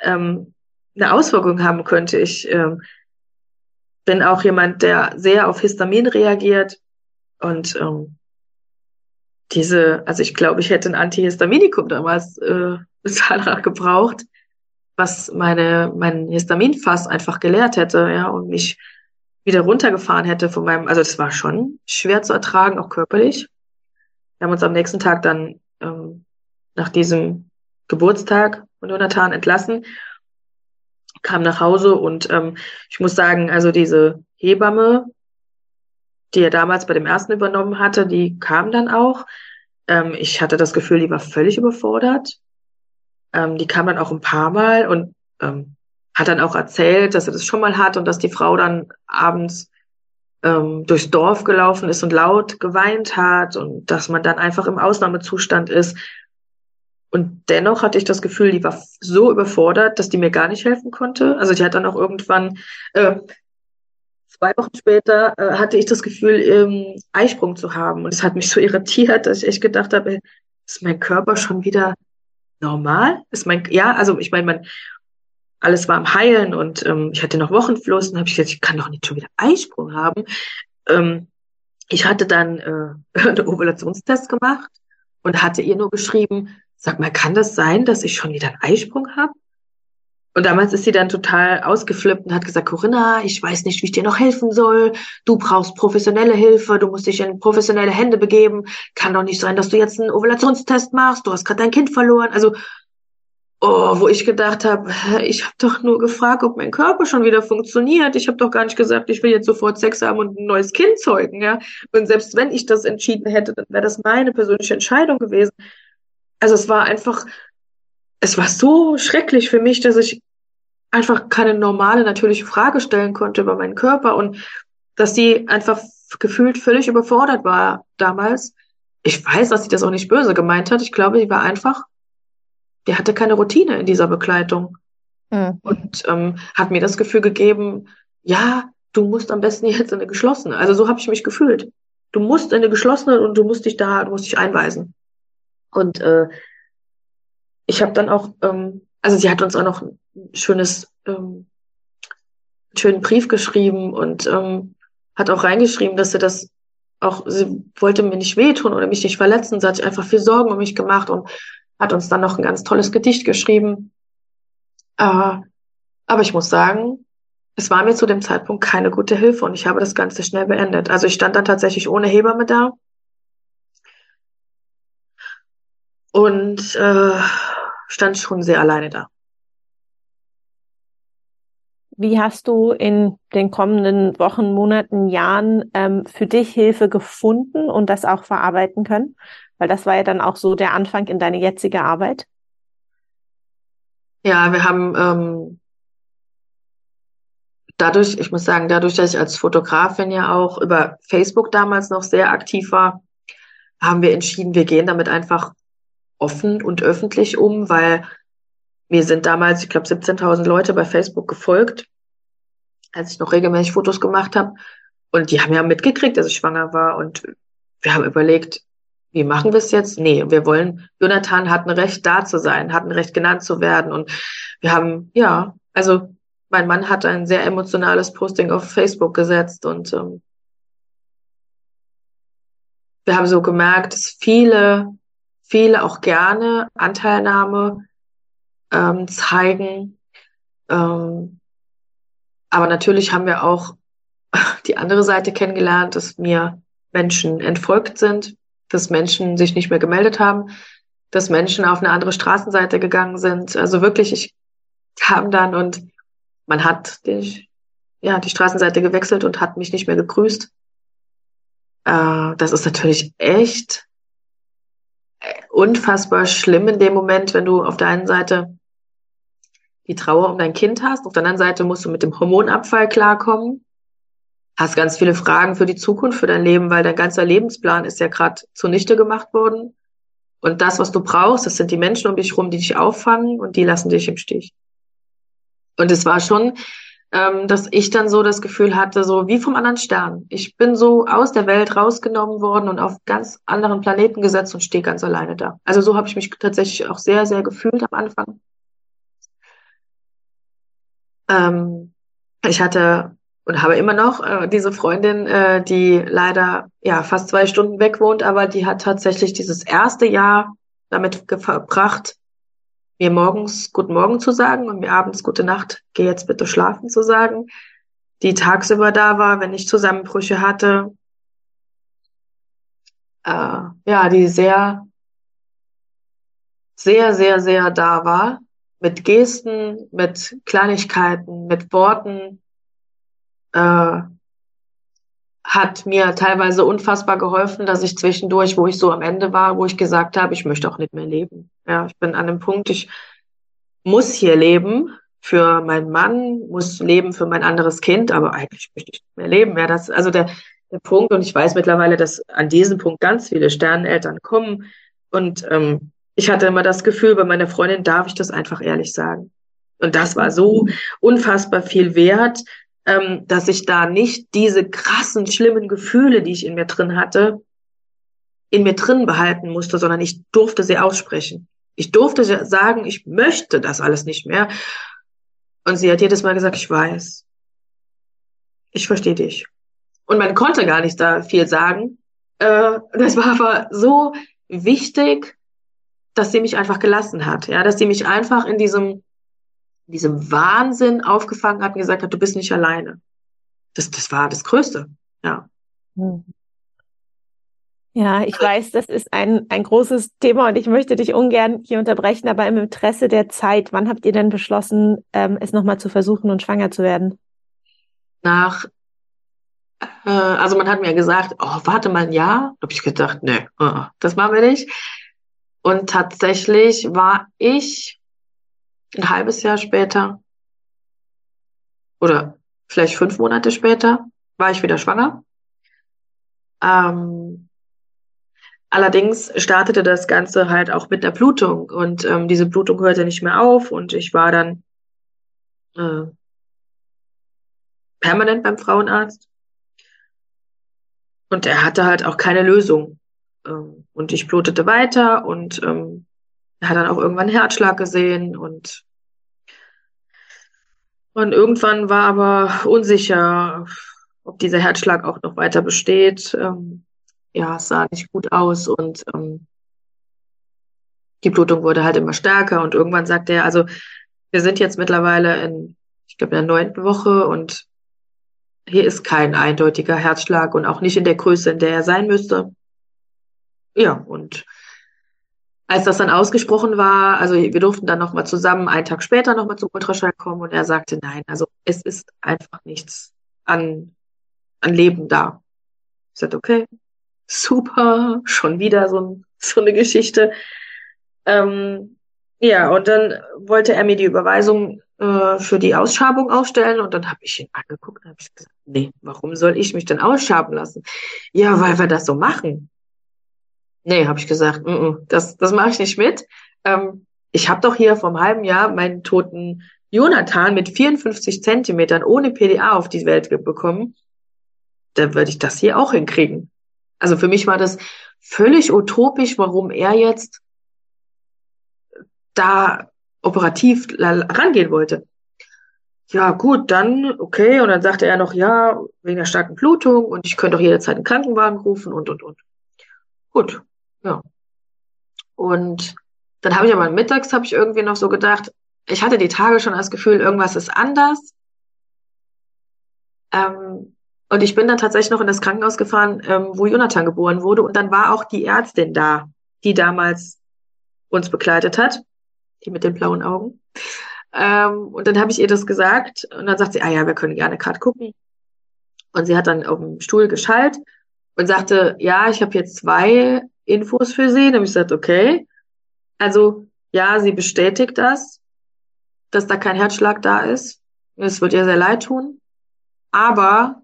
ähm, eine Auswirkung haben könnte. Ich ähm, bin auch jemand, der sehr auf Histamin reagiert und ähm, diese, also ich glaube, ich hätte ein Antihistaminikum damals äh, [laughs] danach gebraucht, was meine mein Histaminfass einfach geleert hätte, ja, und mich wieder runtergefahren hätte von meinem, also das war schon schwer zu ertragen, auch körperlich. Wir haben uns am nächsten Tag dann ähm, nach diesem Geburtstag von Jonathan entlassen kam nach Hause und ähm, ich muss sagen, also diese Hebamme, die er damals bei dem ersten übernommen hatte, die kam dann auch. Ähm, ich hatte das Gefühl, die war völlig überfordert. Ähm, die kam dann auch ein paar Mal und ähm, hat dann auch erzählt, dass er das schon mal hat und dass die Frau dann abends ähm, durchs Dorf gelaufen ist und laut geweint hat und dass man dann einfach im Ausnahmezustand ist. Und dennoch hatte ich das Gefühl, die war so überfordert, dass die mir gar nicht helfen konnte. Also die hat dann auch irgendwann, äh, zwei Wochen später, äh, hatte ich das Gefühl, ähm, Eisprung zu haben. Und es hat mich so irritiert, dass ich echt gedacht habe, ist mein Körper schon wieder normal? Ist mein, ja, also ich meine, man, alles war am Heilen und ähm, ich hatte noch Wochenfluss und habe ich gesagt, ich kann doch nicht schon wieder Eisprung haben. Ähm, ich hatte dann äh, [laughs] einen Ovulationstest gemacht und hatte ihr nur geschrieben, sag mal, kann das sein, dass ich schon wieder einen Eisprung habe? Und damals ist sie dann total ausgeflippt und hat gesagt, Corinna, ich weiß nicht, wie ich dir noch helfen soll. Du brauchst professionelle Hilfe, du musst dich in professionelle Hände begeben. Kann doch nicht sein, dass du jetzt einen Ovulationstest machst. Du hast gerade dein Kind verloren. Also, oh, wo ich gedacht habe, ich habe doch nur gefragt, ob mein Körper schon wieder funktioniert. Ich habe doch gar nicht gesagt, ich will jetzt sofort Sex haben und ein neues Kind zeugen, ja. Und selbst wenn ich das entschieden hätte, dann wäre das meine persönliche Entscheidung gewesen also es war einfach, es war so schrecklich für mich, dass ich einfach keine normale, natürliche Frage stellen konnte über meinen Körper und dass sie einfach gefühlt völlig überfordert war damals. Ich weiß, dass sie das auch nicht böse gemeint hat. Ich glaube, sie war einfach, die hatte keine Routine in dieser Begleitung. Mhm. Und ähm, hat mir das Gefühl gegeben, ja, du musst am besten jetzt in eine geschlossene. Also so habe ich mich gefühlt. Du musst in eine geschlossene und du musst dich da, du musst dich einweisen. Und äh, ich habe dann auch, ähm, also sie hat uns auch noch ein schönes, ähm, schönen Brief geschrieben und ähm, hat auch reingeschrieben, dass sie das auch, sie wollte mir nicht wehtun oder mich nicht verletzen. Sie hat sich einfach viel Sorgen um mich gemacht und hat uns dann noch ein ganz tolles Gedicht geschrieben. Äh, aber ich muss sagen, es war mir zu dem Zeitpunkt keine gute Hilfe und ich habe das Ganze schnell beendet. Also ich stand dann tatsächlich ohne Hebamme da und äh, stand schon sehr alleine da. Wie hast du in den kommenden Wochen, Monaten, Jahren ähm, für dich Hilfe gefunden und das auch verarbeiten können? Weil das war ja dann auch so der Anfang in deine jetzige Arbeit. Ja, wir haben ähm, dadurch, ich muss sagen, dadurch, dass ich als Fotografin ja auch über Facebook damals noch sehr aktiv war, haben wir entschieden, wir gehen damit einfach offen und öffentlich um, weil mir sind damals, ich glaube, 17.000 Leute bei Facebook gefolgt, als ich noch regelmäßig Fotos gemacht habe. Und die haben ja mitgekriegt, dass ich schwanger war. Und wir haben überlegt, wie machen wir es jetzt? Nee, wir wollen, Jonathan hat ein Recht da zu sein, hat ein Recht genannt zu werden. Und wir haben, ja, also mein Mann hat ein sehr emotionales Posting auf Facebook gesetzt und ähm, wir haben so gemerkt, dass viele viele auch gerne Anteilnahme ähm, zeigen. Ähm, aber natürlich haben wir auch [laughs] die andere Seite kennengelernt, dass mir Menschen entfolgt sind, dass Menschen sich nicht mehr gemeldet haben, dass Menschen auf eine andere Straßenseite gegangen sind. Also wirklich, ich kam dann und man hat die, ja, die Straßenseite gewechselt und hat mich nicht mehr gegrüßt. Äh, das ist natürlich echt unfassbar schlimm in dem Moment, wenn du auf der einen Seite die Trauer um dein Kind hast, auf der anderen Seite musst du mit dem Hormonabfall klarkommen, hast ganz viele Fragen für die Zukunft, für dein Leben, weil dein ganzer Lebensplan ist ja gerade zunichte gemacht worden. Und das, was du brauchst, das sind die Menschen um dich rum, die dich auffangen und die lassen dich im Stich. Und es war schon, ähm, dass ich dann so das Gefühl hatte, so wie vom anderen Stern. Ich bin so aus der Welt rausgenommen worden und auf ganz anderen Planeten gesetzt und stehe ganz alleine da. Also so habe ich mich tatsächlich auch sehr, sehr gefühlt am Anfang. Ähm, ich hatte und habe immer noch äh, diese Freundin, äh, die leider ja fast zwei Stunden weg wohnt, aber die hat tatsächlich dieses erste Jahr damit verbracht, mir morgens Guten Morgen zu sagen und mir abends Gute Nacht, geh jetzt bitte schlafen zu sagen, die tagsüber da war, wenn ich Zusammenbrüche hatte. Äh, ja, die sehr, sehr, sehr, sehr da war. Mit Gesten, mit Kleinigkeiten, mit Worten. Äh, hat mir teilweise unfassbar geholfen, dass ich zwischendurch, wo ich so am Ende war, wo ich gesagt habe, ich möchte auch nicht mehr leben. Ja, ich bin an dem Punkt, ich muss hier leben für meinen Mann, muss leben für mein anderes Kind, aber eigentlich möchte ich nicht mehr leben. Ja, das also der, der Punkt und ich weiß mittlerweile, dass an diesem Punkt ganz viele Sterneneltern kommen und ähm, ich hatte immer das Gefühl, bei meiner Freundin darf ich das einfach ehrlich sagen. Und das war so unfassbar viel wert, ähm, dass ich da nicht diese krassen, schlimmen Gefühle, die ich in mir drin hatte, in mir drin behalten musste, sondern ich durfte sie aussprechen. Ich durfte sagen, ich möchte das alles nicht mehr. Und sie hat jedes Mal gesagt, ich weiß. Ich verstehe dich. Und man konnte gar nicht da viel sagen. Äh, das war aber so wichtig, dass sie mich einfach gelassen hat. Ja, dass sie mich einfach in diesem diesem Wahnsinn aufgefangen hat und gesagt hat, du bist nicht alleine. Das, das war das Größte, ja. Hm. Ja, ich weiß, das ist ein, ein großes Thema und ich möchte dich ungern hier unterbrechen, aber im Interesse der Zeit, wann habt ihr denn beschlossen, ähm, es nochmal zu versuchen und schwanger zu werden? Nach, äh, also man hat mir gesagt, oh, warte mal ein Jahr. Da habe ich gedacht, nee, uh, das machen wir nicht. Und tatsächlich war ich ein halbes Jahr später oder vielleicht fünf Monate später war ich wieder schwanger. Ähm, allerdings startete das Ganze halt auch mit der Blutung und ähm, diese Blutung hörte nicht mehr auf und ich war dann äh, permanent beim Frauenarzt und er hatte halt auch keine Lösung. Ähm, und ich blutete weiter und ähm, er hat dann auch irgendwann einen Herzschlag gesehen und und irgendwann war aber unsicher, ob dieser Herzschlag auch noch weiter besteht. Ähm, ja, es sah nicht gut aus und ähm, die Blutung wurde halt immer stärker und irgendwann sagte er, also wir sind jetzt mittlerweile in, ich glaube, in der neunten Woche und hier ist kein eindeutiger Herzschlag und auch nicht in der Größe, in der er sein müsste. Ja, und als das dann ausgesprochen war, also wir durften dann nochmal zusammen einen Tag später nochmal zum Ultraschall kommen und er sagte, nein, also es ist einfach nichts an, an Leben da. Ich sagte, okay, super, schon wieder so, so eine Geschichte. Ähm, ja, und dann wollte er mir die Überweisung äh, für die Ausschabung aufstellen und dann habe ich ihn angeguckt und habe gesagt, nee, warum soll ich mich denn ausschaben lassen? Ja, weil wir das so machen. Nee, habe ich gesagt, mm -mm, das, das mache ich nicht mit. Ähm, ich habe doch hier vor einem halben Jahr meinen toten Jonathan mit 54 Zentimetern ohne PDA auf die Welt bekommen. Da würde ich das hier auch hinkriegen. Also für mich war das völlig utopisch, warum er jetzt da operativ rangehen wollte. Ja, gut, dann, okay. Und dann sagte er noch, ja, wegen der starken Blutung und ich könnte auch jederzeit einen Krankenwagen rufen und, und, und. Gut, ja. Und dann habe ich aber mittags habe ich irgendwie noch so gedacht, ich hatte die Tage schon das Gefühl, irgendwas ist anders. Ähm, Und ich bin dann tatsächlich noch in das Krankenhaus gefahren, ähm, wo Jonathan geboren wurde. Und dann war auch die Ärztin da, die damals uns begleitet hat, die mit den blauen Augen. Ähm, und dann habe ich ihr das gesagt und dann sagt sie, ah ja, wir können gerne gerade gucken. Und sie hat dann auf dem Stuhl geschallt und sagte, ja, ich habe jetzt zwei Infos für Sie. Dann habe ich gesagt, okay. Also ja, sie bestätigt das, dass da kein Herzschlag da ist. Es wird ihr sehr leid tun. Aber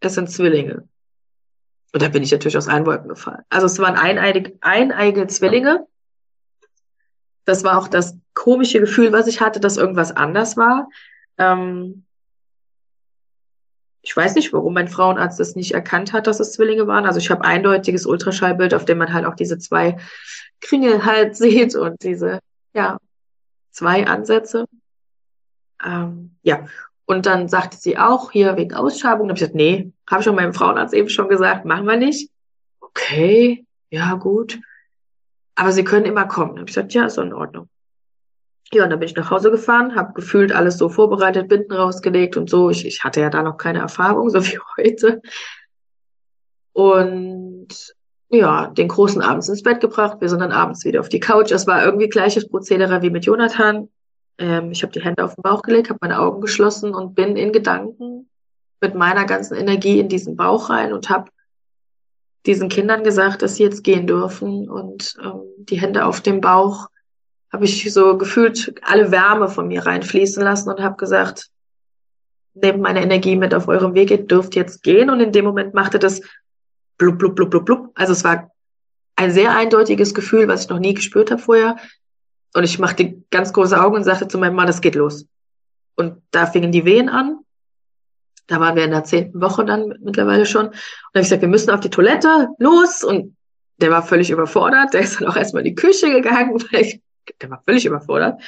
es sind Zwillinge. Und da bin ich natürlich aus allen Wolken gefallen. Also es waren eineige, eineige Zwillinge. Das war auch das komische Gefühl, was ich hatte, dass irgendwas anders war. Ähm, ich weiß nicht, warum mein Frauenarzt das nicht erkannt hat, dass es Zwillinge waren. Also ich habe eindeutiges Ultraschallbild, auf dem man halt auch diese zwei Kringel halt [laughs] sieht und diese, ja, zwei Ansätze. Ähm, ja, und dann sagte sie auch hier wegen Ausschabung. Da habe ich gesagt, nee, habe ich schon meinem Frauenarzt eben schon gesagt, machen wir nicht. Okay, ja gut. Aber sie können immer kommen. Da habe ich gesagt, ja, ist in Ordnung. Ja, und dann bin ich nach Hause gefahren, habe gefühlt alles so vorbereitet, Binden rausgelegt und so. Ich, ich hatte ja da noch keine Erfahrung, [laughs] so wie heute. Und ja, den großen abends ins Bett gebracht. Wir sind dann abends wieder auf die Couch. Es war irgendwie gleiches Prozedere wie mit Jonathan. Ähm, ich habe die Hände auf den Bauch gelegt, habe meine Augen geschlossen und bin in Gedanken mit meiner ganzen Energie in diesen Bauch rein und habe diesen Kindern gesagt, dass sie jetzt gehen dürfen und ähm, die Hände auf dem Bauch habe ich so gefühlt alle Wärme von mir reinfließen lassen und habe gesagt, nehmt meine Energie mit auf eurem Weg, ihr dürft jetzt gehen und in dem Moment machte das blub, blub, blub, blub, blub. Also es war ein sehr eindeutiges Gefühl, was ich noch nie gespürt habe vorher. Und ich machte ganz große Augen und sagte zu meinem Mann, das geht los. Und da fingen die Wehen an. Da waren wir in der zehnten Woche dann mittlerweile schon. Und da habe ich gesagt, wir müssen auf die Toilette, los. Und der war völlig überfordert. Der ist dann auch erstmal in die Küche gegangen, [laughs] weil ich, der war völlig überfordert.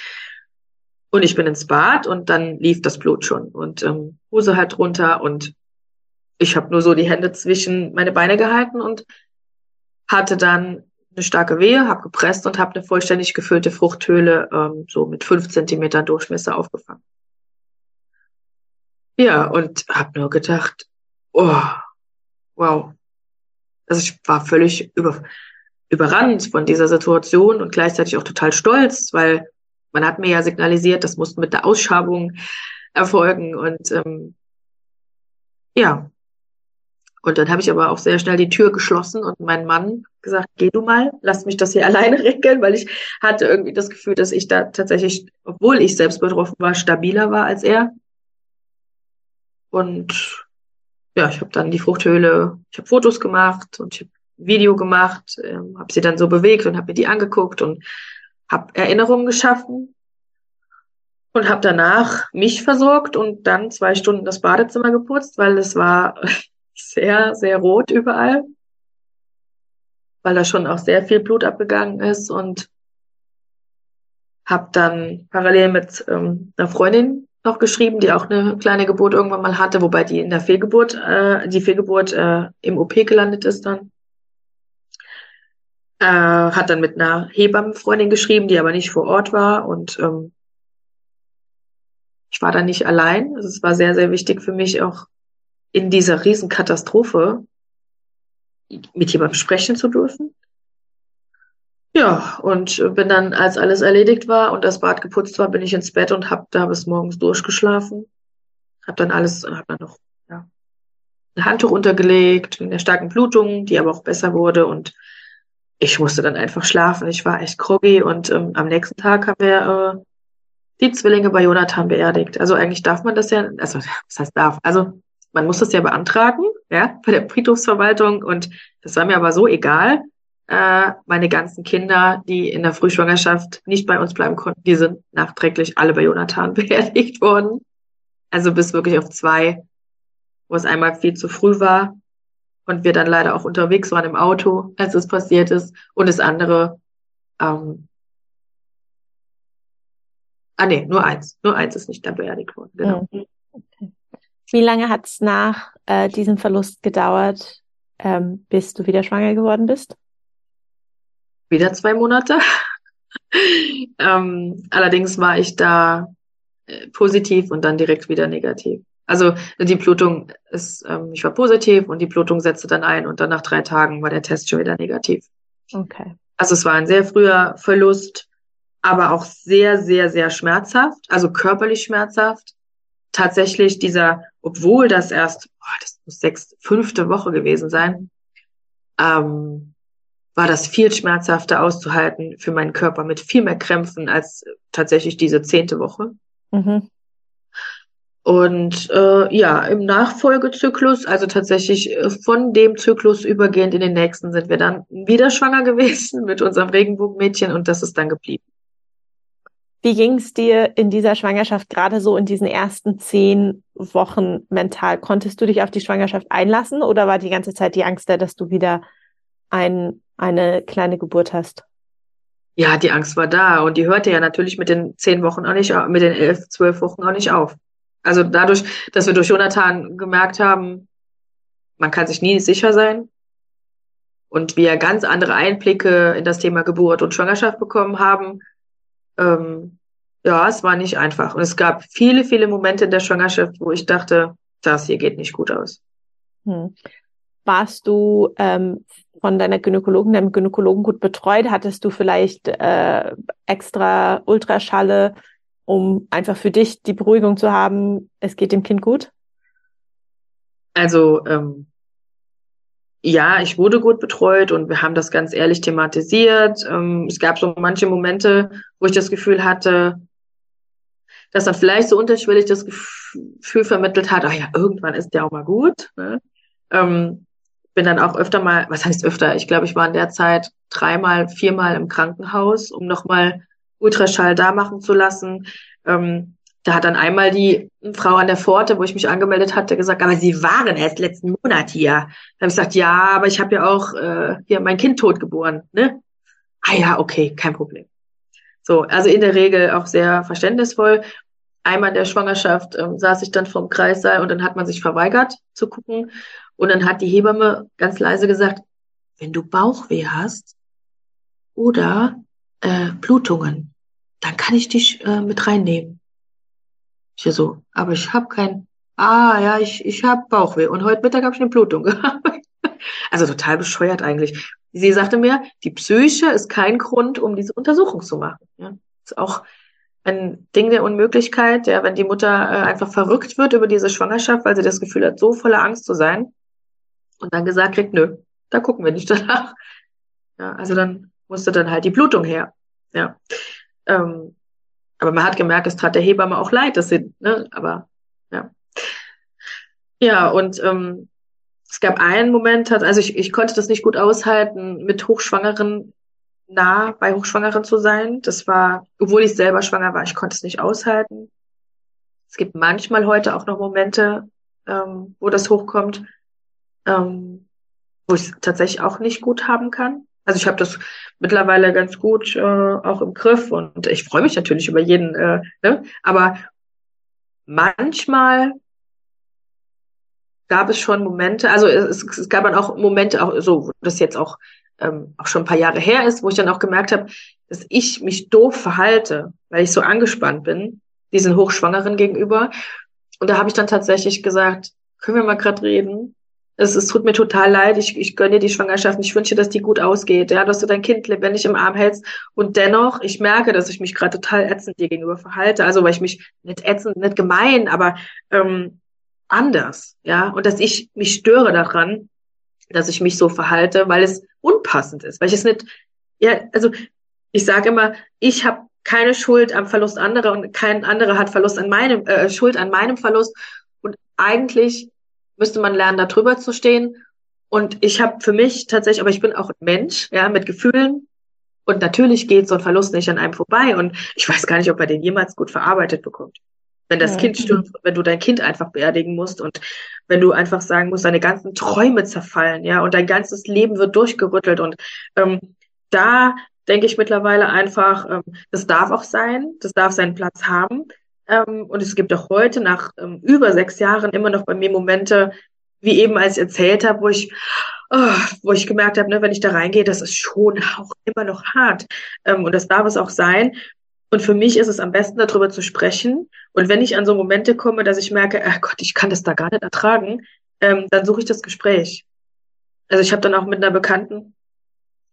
Und ich bin ins Bad und dann lief das Blut schon und ähm, Hose halt runter und ich habe nur so die Hände zwischen meine Beine gehalten und hatte dann eine starke Wehe, habe gepresst und habe eine vollständig gefüllte Fruchthöhle ähm, so mit fünf Zentimetern Durchmesser aufgefangen. Ja, und habe nur gedacht, oh, wow. Also ich war völlig über, überrannt von dieser Situation und gleichzeitig auch total stolz, weil man hat mir ja signalisiert, das musste mit der Ausschabung erfolgen. Und ähm, ja, und dann habe ich aber auch sehr schnell die Tür geschlossen und mein Mann gesagt, geh du mal, lass mich das hier [laughs] alleine regeln, weil ich hatte irgendwie das Gefühl, dass ich da tatsächlich, obwohl ich selbst betroffen war, stabiler war als er. Und ja, ich habe dann die Fruchthöhle, ich habe Fotos gemacht und ich habe Video gemacht, ähm, habe sie dann so bewegt und habe mir die angeguckt und habe Erinnerungen geschaffen und habe danach mich versorgt und dann zwei Stunden das Badezimmer geputzt, weil es war [laughs] sehr, sehr rot überall, weil da schon auch sehr viel Blut abgegangen ist und habe dann parallel mit ähm, einer Freundin noch geschrieben, die auch eine kleine Geburt irgendwann mal hatte, wobei die in der Fehlgeburt, äh, die Fehlgeburt äh, im OP gelandet ist dann. Äh, hat dann mit einer Hebammenfreundin geschrieben, die aber nicht vor Ort war und ähm, ich war da nicht allein. Also es war sehr, sehr wichtig für mich auch in dieser Riesenkatastrophe mit jemandem sprechen zu dürfen. Ja, und bin dann, als alles erledigt war und das Bad geputzt war, bin ich ins Bett und habe da bis morgens durchgeschlafen. Hab dann alles, hab dann noch ja, ein Handtuch untergelegt, in der starken Blutung, die aber auch besser wurde und ich musste dann einfach schlafen. Ich war echt groggy und ähm, am nächsten Tag haben wir äh, die Zwillinge bei Jonathan beerdigt. Also eigentlich darf man das ja, also was heißt darf? Also man muss das ja beantragen, ja, bei der Friedhofsverwaltung. Und das war mir aber so egal. Äh, meine ganzen Kinder, die in der Frühschwangerschaft nicht bei uns bleiben konnten, die sind nachträglich alle bei Jonathan [laughs] beerdigt worden. Also bis wirklich auf zwei, wo es einmal viel zu früh war und wir dann leider auch unterwegs waren im Auto, als es passiert ist. Und das andere, ähm, ah nee, nur eins, nur eins ist nicht dann beerdigt worden. Genau. Mhm. Okay. Wie lange hat es nach äh, diesem Verlust gedauert, ähm, bis du wieder schwanger geworden bist? Wieder zwei Monate. [laughs] ähm, allerdings war ich da äh, positiv und dann direkt wieder negativ. Also die Blutung ist, ähm, ich war positiv und die Blutung setzte dann ein und dann nach drei Tagen war der Test schon wieder negativ. Okay. Also es war ein sehr früher Verlust, aber auch sehr, sehr, sehr schmerzhaft, also körperlich schmerzhaft. Tatsächlich dieser, obwohl das erst, boah, das muss sechs, fünfte Woche gewesen sein, ähm, war das viel schmerzhafter auszuhalten für meinen Körper mit viel mehr Krämpfen als tatsächlich diese zehnte Woche. Mhm. Und äh, ja, im Nachfolgezyklus, also tatsächlich äh, von dem Zyklus übergehend in den nächsten, sind wir dann wieder schwanger [laughs] gewesen mit unserem Regenbogenmädchen und das ist dann geblieben. Wie ging es dir in dieser Schwangerschaft, gerade so in diesen ersten zehn Wochen mental? Konntest du dich auf die Schwangerschaft einlassen oder war die ganze Zeit die Angst da, dass du wieder ein, eine kleine Geburt hast? Ja, die Angst war da und die hörte ja natürlich mit den zehn Wochen auch nicht, mit den elf, zwölf Wochen auch nicht auf. Also dadurch, dass wir durch Jonathan gemerkt haben, man kann sich nie sicher sein und wir ganz andere Einblicke in das Thema Geburt und Schwangerschaft bekommen haben, ähm, ja, es war nicht einfach. Und es gab viele, viele Momente in der Schwangerschaft, wo ich dachte, das hier geht nicht gut aus. Hm. Warst du ähm, von deiner Gynäkologin, deinem Gynäkologen gut betreut? Hattest du vielleicht äh, extra Ultraschalle um einfach für dich die Beruhigung zu haben, es geht dem Kind gut? Also ähm, ja, ich wurde gut betreut und wir haben das ganz ehrlich thematisiert. Ähm, es gab so manche Momente, wo ich das Gefühl hatte, dass dann vielleicht so unterschwellig das Gefühl vermittelt hat, ach ja, irgendwann ist der auch mal gut. Ne? Ähm, bin dann auch öfter mal, was heißt öfter? Ich glaube, ich war in der Zeit dreimal, viermal im Krankenhaus, um nochmal Ultraschall da machen zu lassen. Ähm, da hat dann einmal die Frau an der Pforte, wo ich mich angemeldet hatte, gesagt, aber Sie waren erst letzten Monat hier. Da habe ich gesagt, ja, aber ich habe ja auch äh, hier mein Kind tot geboren. Ne? Ah ja, okay, kein Problem. So, also in der Regel auch sehr verständnisvoll. Einmal in der Schwangerschaft ähm, saß ich dann vorm Kreissaal und dann hat man sich verweigert zu gucken. Und dann hat die Hebamme ganz leise gesagt, wenn du Bauchweh hast oder äh, Blutungen, dann kann ich dich äh, mit reinnehmen. Ich so, aber ich habe kein, ah ja, ich, ich habe Bauchweh und heute Mittag habe ich eine Blutung [laughs] gehabt. also total bescheuert eigentlich. Sie sagte mir, die Psyche ist kein Grund, um diese Untersuchung zu machen. Ja, ist auch ein Ding der Unmöglichkeit, ja, wenn die Mutter äh, einfach verrückt wird über diese Schwangerschaft, weil sie das Gefühl hat, so voller Angst zu sein und dann gesagt kriegt, nö, da gucken wir nicht [laughs] danach. Ja, also dann musste dann halt die Blutung her. Ja. Ähm, aber man hat gemerkt, es tat der Hebamme auch leid, dass sie, ne, aber ja. Ja, und ähm, es gab einen Moment, also ich, ich konnte das nicht gut aushalten, mit Hochschwangeren nah bei Hochschwangeren zu sein. Das war, obwohl ich selber schwanger war, ich konnte es nicht aushalten. Es gibt manchmal heute auch noch Momente, ähm, wo das hochkommt, ähm, wo ich es tatsächlich auch nicht gut haben kann. Also ich habe das mittlerweile ganz gut äh, auch im Griff und ich freue mich natürlich über jeden, äh, ne? aber manchmal gab es schon Momente, also es, es gab dann auch Momente, auch so, wo das jetzt auch, ähm, auch schon ein paar Jahre her ist, wo ich dann auch gemerkt habe, dass ich mich doof verhalte, weil ich so angespannt bin, diesen Hochschwangeren gegenüber. Und da habe ich dann tatsächlich gesagt, können wir mal gerade reden? Es, es tut mir total leid, ich, ich gönne dir die Schwangerschaft, ich wünsche, dass die gut ausgeht, ja, dass du dein Kind lebendig im Arm hältst. Und dennoch, ich merke, dass ich mich gerade total ätzend dir gegenüber verhalte, also weil ich mich nicht ätzend, nicht gemein, aber ähm, anders, ja, und dass ich mich störe daran, dass ich mich so verhalte, weil es unpassend ist, weil ich es nicht, ja, also ich sage immer, ich habe keine Schuld am Verlust anderer und kein anderer hat Verlust an meinem äh, Schuld an meinem Verlust. Und eigentlich müsste man lernen, da drüber zu stehen. Und ich habe für mich tatsächlich, aber ich bin auch ein Mensch, ja, mit Gefühlen. Und natürlich geht so ein Verlust nicht an einem vorbei. Und ich weiß gar nicht, ob er den jemals gut verarbeitet bekommt. Wenn das ja. Kind stirbt, wenn du dein Kind einfach beerdigen musst und wenn du einfach sagen musst, deine ganzen Träume zerfallen, ja, und dein ganzes Leben wird durchgerüttelt. Und ähm, da denke ich mittlerweile einfach, ähm, das darf auch sein, das darf seinen Platz haben. Ähm, und es gibt auch heute nach ähm, über sechs Jahren immer noch bei mir Momente, wie eben als ich erzählt habe, wo ich, oh, wo ich gemerkt habe, ne, wenn ich da reingehe, das ist schon auch immer noch hart. Ähm, und das darf es auch sein. Und für mich ist es am besten, darüber zu sprechen. Und wenn ich an so Momente komme, dass ich merke, ach Gott, ich kann das da gar nicht ertragen, ähm, dann suche ich das Gespräch. Also ich habe dann auch mit einer Bekannten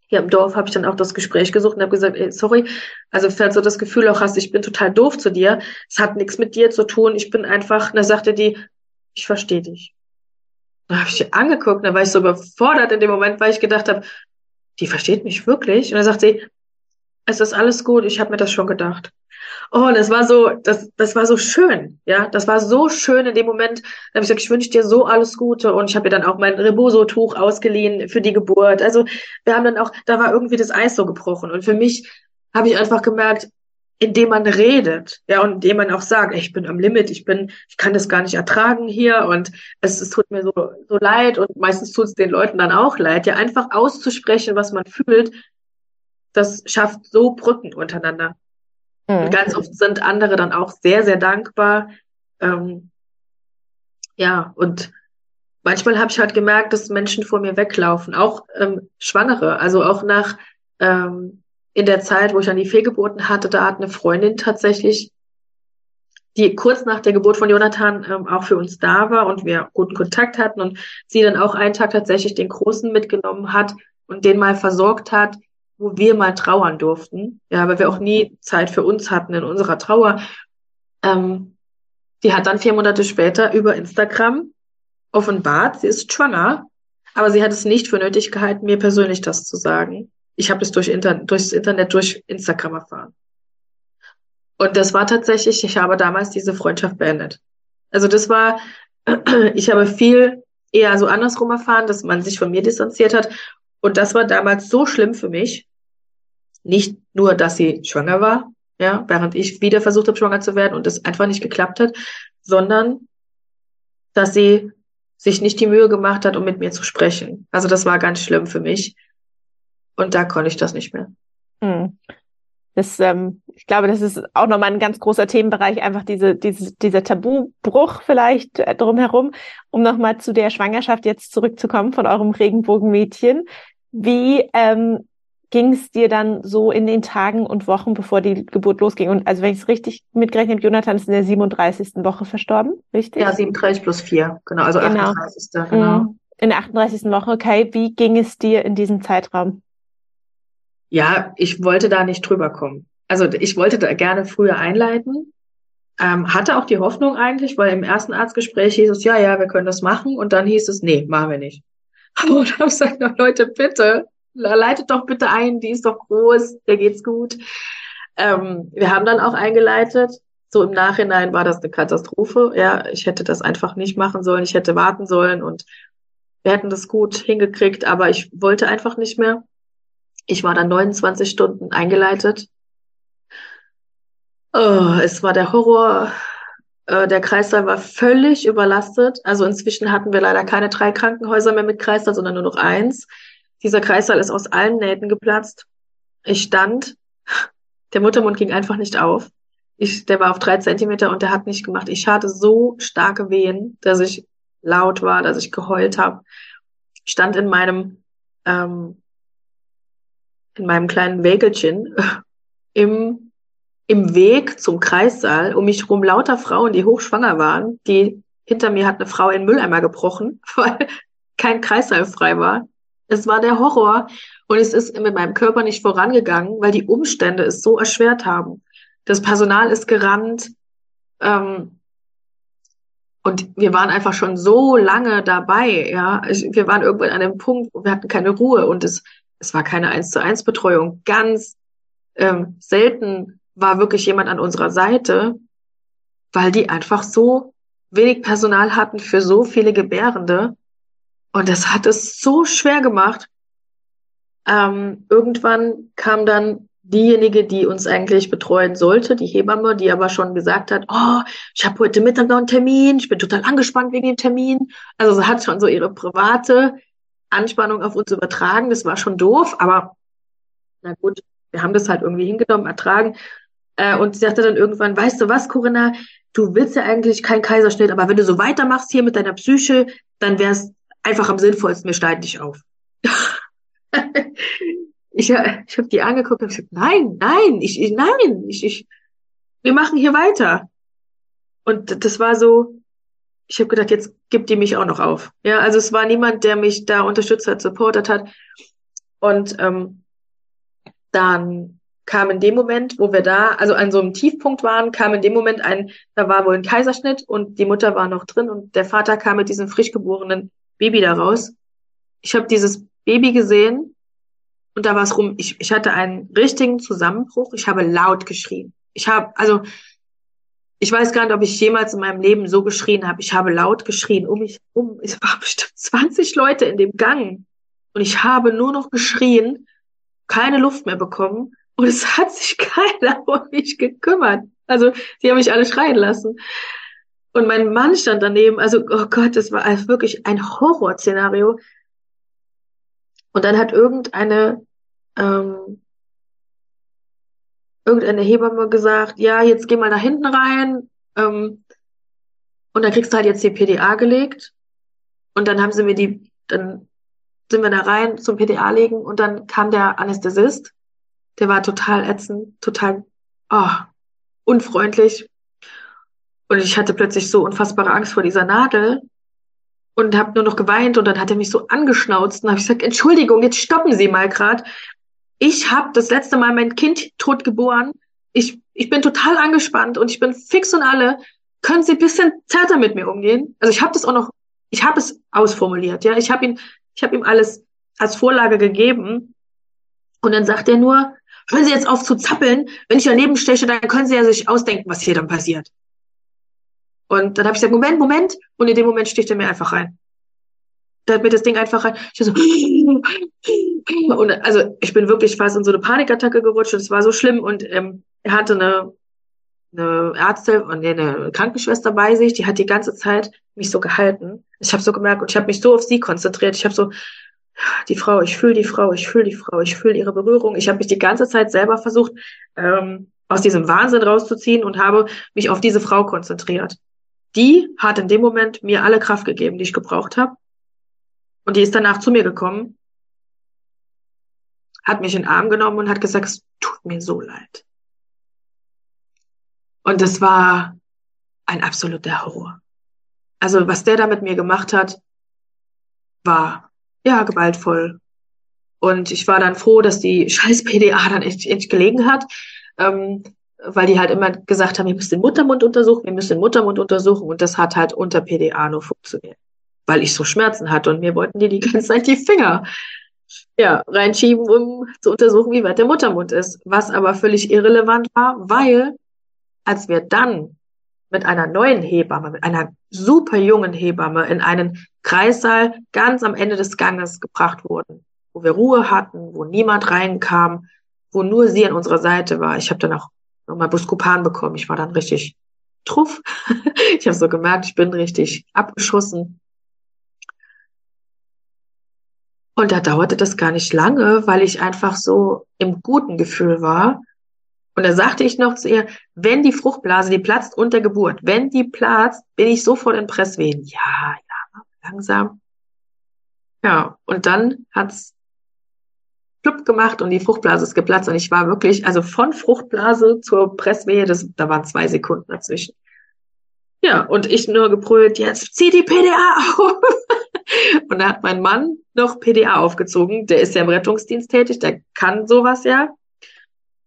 hier im Dorf habe ich dann auch das Gespräch gesucht und habe gesagt, ey, sorry, also falls du das Gefühl auch hast, ich bin total doof zu dir, es hat nichts mit dir zu tun, ich bin einfach, und da sagte die, ich verstehe dich. Da habe ich die angeguckt, da war ich so überfordert in dem Moment, weil ich gedacht habe, die versteht mich wirklich. Und dann sagt sie, es ist alles gut, ich habe mir das schon gedacht. Oh, das war so, das, das war so schön, ja, das war so schön in dem Moment. Da habe ich gesagt, ich wünsche dir so alles Gute und ich habe ihr dann auch mein Reboso-Tuch ausgeliehen für die Geburt. Also wir haben dann auch, da war irgendwie das Eis so gebrochen und für mich habe ich einfach gemerkt, indem man redet, ja, und indem man auch sagt, ey, ich bin am Limit, ich bin, ich kann das gar nicht ertragen hier und es, es tut mir so, so leid und meistens tut es den Leuten dann auch leid, ja, einfach auszusprechen, was man fühlt, das schafft so Brücken untereinander. Mhm. Und ganz oft sind andere dann auch sehr, sehr dankbar. Ähm, ja, und manchmal habe ich halt gemerkt, dass Menschen vor mir weglaufen, auch ähm, Schwangere, also auch nach ähm, in der Zeit, wo ich dann die Fehlgeburten hatte, da hat eine Freundin tatsächlich, die kurz nach der Geburt von Jonathan ähm, auch für uns da war und wir guten Kontakt hatten und sie dann auch einen Tag tatsächlich den Großen mitgenommen hat und den mal versorgt hat, wo wir mal trauern durften, ja, weil wir auch nie Zeit für uns hatten in unserer Trauer. Ähm, die hat dann vier Monate später über Instagram offenbart, sie ist schwanger, aber sie hat es nicht für nötig gehalten, mir persönlich das zu sagen. Ich habe es durch Inter durchs Internet, durch Instagram erfahren. Und das war tatsächlich, ich habe damals diese Freundschaft beendet. Also das war, [clears throat] ich habe viel eher so andersrum erfahren, dass man sich von mir distanziert hat und das war damals so schlimm für mich. Nicht nur, dass sie schwanger war, ja, während ich wieder versucht habe, schwanger zu werden und es einfach nicht geklappt hat, sondern dass sie sich nicht die Mühe gemacht hat, um mit mir zu sprechen. Also das war ganz schlimm für mich. Und da konnte ich das nicht mehr. Mhm. Das, ähm, ich glaube, das ist auch nochmal ein ganz großer Themenbereich, einfach diese, diese, dieser Tabubruch vielleicht äh, drumherum, um nochmal zu der Schwangerschaft jetzt zurückzukommen von eurem Regenbogenmädchen. Wie ähm, ging es dir dann so in den Tagen und Wochen, bevor die Geburt losging? Und also wenn ich es richtig mitgerechnet habe, Jonathan ist in der 37. Woche verstorben, richtig? Ja, 37 plus 4, genau, also genau. 38. Genau. Mhm. In der 38. Woche, okay. Wie ging es dir in diesem Zeitraum? Ja, ich wollte da nicht drüber kommen. Also ich wollte da gerne früher einleiten, ähm, hatte auch die Hoffnung eigentlich, weil im ersten Arztgespräch hieß es, ja, ja, wir können das machen. Und dann hieß es, nee, machen wir nicht. [laughs] Und habe gesagt, Leute, bitte, leitet doch bitte ein, die ist doch groß, der geht's gut. Ähm, wir haben dann auch eingeleitet. So im Nachhinein war das eine Katastrophe. Ja, ich hätte das einfach nicht machen sollen. Ich hätte warten sollen und wir hätten das gut hingekriegt, aber ich wollte einfach nicht mehr. Ich war dann 29 Stunden eingeleitet. Oh, es war der Horror. Äh, der Kreißsaal war völlig überlastet. Also inzwischen hatten wir leider keine drei Krankenhäuser mehr mit Kreißsaal, sondern nur noch eins. Dieser Kreißsaal ist aus allen Nähten geplatzt. Ich stand, [laughs] der Muttermund ging einfach nicht auf. Ich, der war auf drei Zentimeter und der hat nicht gemacht. Ich hatte so starke Wehen, dass ich laut war, dass ich geheult habe. Stand in meinem ähm, in meinem kleinen Wägelchen [laughs] im im Weg zum Kreissaal um mich rum lauter Frauen, die hochschwanger waren, die hinter mir hat eine Frau in Mülleimer gebrochen, [laughs] weil kein Kreissaal frei war. Es war der Horror und es ist mit meinem Körper nicht vorangegangen, weil die Umstände es so erschwert haben. Das Personal ist gerannt ähm, und wir waren einfach schon so lange dabei. Ja, wir waren irgendwann an einem Punkt, wir hatten keine Ruhe und es es war keine eins zu eins Betreuung. Ganz ähm, selten war wirklich jemand an unserer Seite, weil die einfach so wenig Personal hatten für so viele Gebärende. Und das hat es so schwer gemacht. Ähm, irgendwann kam dann diejenige, die uns eigentlich betreuen sollte, die Hebamme, die aber schon gesagt hat, oh, ich habe heute Mittag noch einen Termin, ich bin total angespannt wegen dem Termin. Also sie hat schon so ihre private Anspannung auf uns übertragen. Das war schon doof, aber na gut, wir haben das halt irgendwie hingenommen, ertragen. Äh, und sie sagte dann irgendwann, weißt du was, Corinna, du willst ja eigentlich keinen Kaiserschnitt, aber wenn du so weitermachst hier mit deiner Psyche, dann wäre es einfach am sinnvollsten, wir schneiden dich auf. [laughs] ich, ich habe die angeguckt und gesagt, nein, nein, ich, ich nein, ich, ich, wir machen hier weiter. Und das war so, ich habe gedacht, jetzt gibt die mich auch noch auf. Ja, also es war niemand, der mich da unterstützt hat, supportet hat. Und ähm, dann kam in dem Moment, wo wir da, also an so einem Tiefpunkt waren, kam in dem Moment ein, da war wohl ein Kaiserschnitt und die Mutter war noch drin und der Vater kam mit diesem frisch geborenen Baby da raus. Ich habe dieses Baby gesehen und da war es rum. Ich, ich hatte einen richtigen Zusammenbruch. Ich habe laut geschrien. Ich habe, also ich weiß gar nicht, ob ich jemals in meinem Leben so geschrien habe. Ich habe laut geschrien um mich um. Es waren [laughs] bestimmt 20 Leute in dem Gang. Und ich habe nur noch geschrien, keine Luft mehr bekommen. Und es hat sich [laughs] keiner um mich gekümmert. Also, sie haben mich alle schreien lassen. Und mein Mann stand daneben. Also, oh Gott, das war wirklich ein Horrorszenario. Und dann hat irgendeine ähm, irgendeine Hebamme gesagt, ja, jetzt geh mal da hinten rein ähm, und dann kriegst du halt jetzt die PDA gelegt. Und dann haben sie mir die, dann sind wir da rein zum PDA legen und dann kam der Anästhesist, der war total ätzend, total oh, unfreundlich. Und ich hatte plötzlich so unfassbare Angst vor dieser Nadel und habe nur noch geweint und dann hat er mich so angeschnauzt und habe ich gesagt, Entschuldigung, jetzt stoppen Sie mal grad ich habe das letzte Mal mein Kind tot geboren. Ich, ich bin total angespannt und ich bin fix und alle. Können Sie ein bisschen zärter mit mir umgehen? Also ich habe das auch noch, ich habe es ausformuliert, ja. Ich habe ihn, ich habe ihm alles als Vorlage gegeben. Und dann sagt er nur, hören Sie jetzt auf zu zappeln. Wenn ich daneben steche, dann können Sie ja sich ausdenken, was hier dann passiert. Und dann habe ich gesagt, Moment, Moment. Und in dem Moment sticht er mir einfach rein. Da hat mir das Ding einfach rein. Ich so, [laughs] und also ich bin wirklich fast in so eine Panikattacke gerutscht und es war so schlimm und ähm, er hatte eine, eine Ärztin und nee, eine Krankenschwester bei sich, die hat die ganze Zeit mich so gehalten. Ich habe so gemerkt und ich habe mich so auf sie konzentriert. Ich habe so die Frau, ich fühle die Frau, ich fühle die Frau, ich fühle ihre Berührung. Ich habe mich die ganze Zeit selber versucht ähm, aus diesem Wahnsinn rauszuziehen und habe mich auf diese Frau konzentriert. Die hat in dem Moment mir alle Kraft gegeben, die ich gebraucht habe. Und die ist danach zu mir gekommen hat mich in den Arm genommen und hat gesagt, es tut mir so leid. Und das war ein absoluter Horror. Also was der da mit mir gemacht hat, war ja gewaltvoll. Und ich war dann froh, dass die [laughs] scheiß PDA dann echt, echt gelegen hat, ähm, weil die halt immer gesagt haben, wir müssen den Muttermund untersuchen, wir müssen den Muttermund untersuchen. Und das hat halt unter PDA nur funktioniert, weil ich so Schmerzen hatte und mir wollten die die ganze Zeit die Finger ja, reinschieben, um zu untersuchen, wie weit der Muttermund ist. Was aber völlig irrelevant war, weil als wir dann mit einer neuen Hebamme, mit einer super jungen Hebamme in einen Kreissaal ganz am Ende des Ganges gebracht wurden, wo wir Ruhe hatten, wo niemand reinkam, wo nur sie an unserer Seite war. Ich habe dann auch nochmal Buscopan bekommen. Ich war dann richtig truff. [laughs] ich habe so gemerkt, ich bin richtig abgeschossen. Und da dauerte das gar nicht lange, weil ich einfach so im guten Gefühl war. Und da sagte ich noch zu ihr, wenn die Fruchtblase, die platzt unter Geburt, wenn die platzt, bin ich sofort in Presswehen. Ja, langsam. Ja, und dann hat's plupp gemacht und die Fruchtblase ist geplatzt und ich war wirklich, also von Fruchtblase zur Presswehe, das, da waren zwei Sekunden dazwischen. Ja, und ich nur gebrüllt, jetzt zieh die PDA auf. [laughs] Und da hat mein Mann noch PDA aufgezogen. Der ist ja im Rettungsdienst tätig, der kann sowas ja.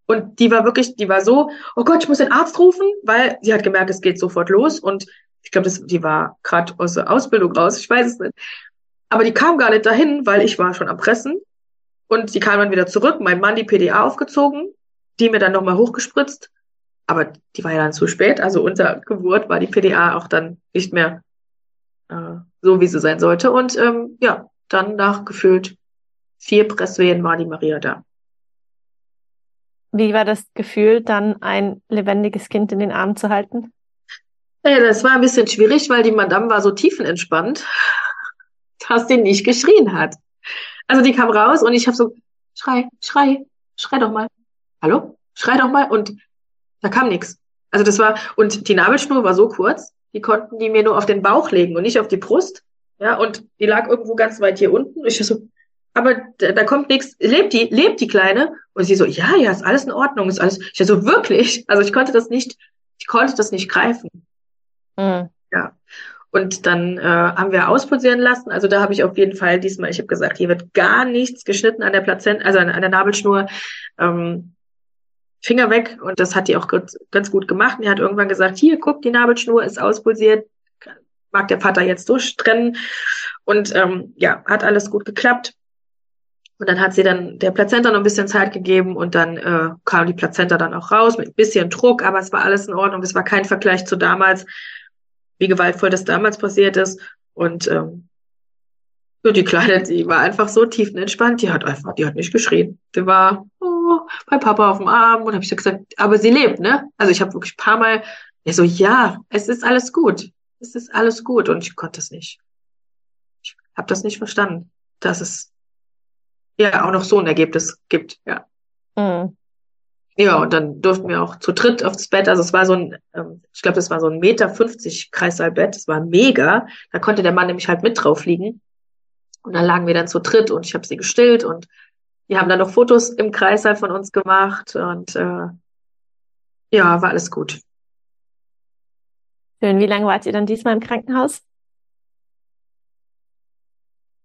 Und die war wirklich, die war so, oh Gott, ich muss den Arzt rufen, weil sie hat gemerkt, es geht sofort los. Und ich glaube, die war gerade aus der Ausbildung raus, ich weiß es nicht. Aber die kam gar nicht dahin, weil ich war schon am Pressen. Und die kam dann wieder zurück, mein Mann die PDA aufgezogen, die mir dann nochmal hochgespritzt. Aber die war ja dann zu spät. Also unter Geburt war die PDA auch dann nicht mehr äh, so, wie sie sein sollte. Und ähm, ja, dann nach gefühlt vier Presswehen war die Maria da. Wie war das Gefühl, dann ein lebendiges Kind in den Arm zu halten? Ja, das war ein bisschen schwierig, weil die Madame war so tiefenentspannt, [laughs] dass die nicht geschrien hat. Also die kam raus und ich habe so, schrei, schrei, schrei doch mal. Hallo? Schrei doch mal. Und da kam nichts. Also das war, und die Nabelschnur war so kurz, die konnten die mir nur auf den Bauch legen und nicht auf die Brust. Ja, und die lag irgendwo ganz weit hier unten. Ich so, aber da, da kommt nichts. Lebt die, lebt die Kleine? Und sie so, ja, ja, ist alles in Ordnung, ist alles. Ich so, wirklich? Also ich konnte das nicht, ich konnte das nicht greifen. Mhm. Ja. Und dann äh, haben wir auspulsieren lassen. Also da habe ich auf jeden Fall diesmal, ich habe gesagt, hier wird gar nichts geschnitten an der Plazenta, also an, an der Nabelschnur. Ähm, Finger weg. Und das hat die auch ganz, ganz gut gemacht. Und die hat irgendwann gesagt, hier, guck, die Nabelschnur ist auspulsiert. Mag der Vater jetzt durchtrennen. Und ähm, ja, hat alles gut geklappt. Und dann hat sie dann der Plazenta noch ein bisschen Zeit gegeben und dann äh, kam die Plazenta dann auch raus mit ein bisschen Druck, aber es war alles in Ordnung. Es war kein Vergleich zu damals, wie gewaltvoll das damals passiert ist. Und ähm, so die Kleine, die war einfach so tiefenentspannt, die hat einfach, die hat nicht geschrien. Die war oh, bei Papa auf dem Arm und habe ich so gesagt, aber sie lebt, ne? Also ich habe wirklich ein paar Mal, ich so, ja, es ist alles gut. Es ist alles gut. Und ich konnte das nicht. Ich habe das nicht verstanden, dass es ja auch noch so ein Ergebnis gibt, ja. Mhm. Ja, und dann durften wir auch zu dritt aufs Bett. Also es war so ein, ähm, ich glaube, das war so ein Meter 50 Kreissaalbett. Das war mega. Da konnte der Mann nämlich halt mit drauf liegen. Und dann lagen wir dann zu dritt und ich habe sie gestillt und die haben dann noch Fotos im Kreissaal von uns gemacht und äh, ja, war alles gut. Schön. Wie lange wart ihr dann diesmal im Krankenhaus?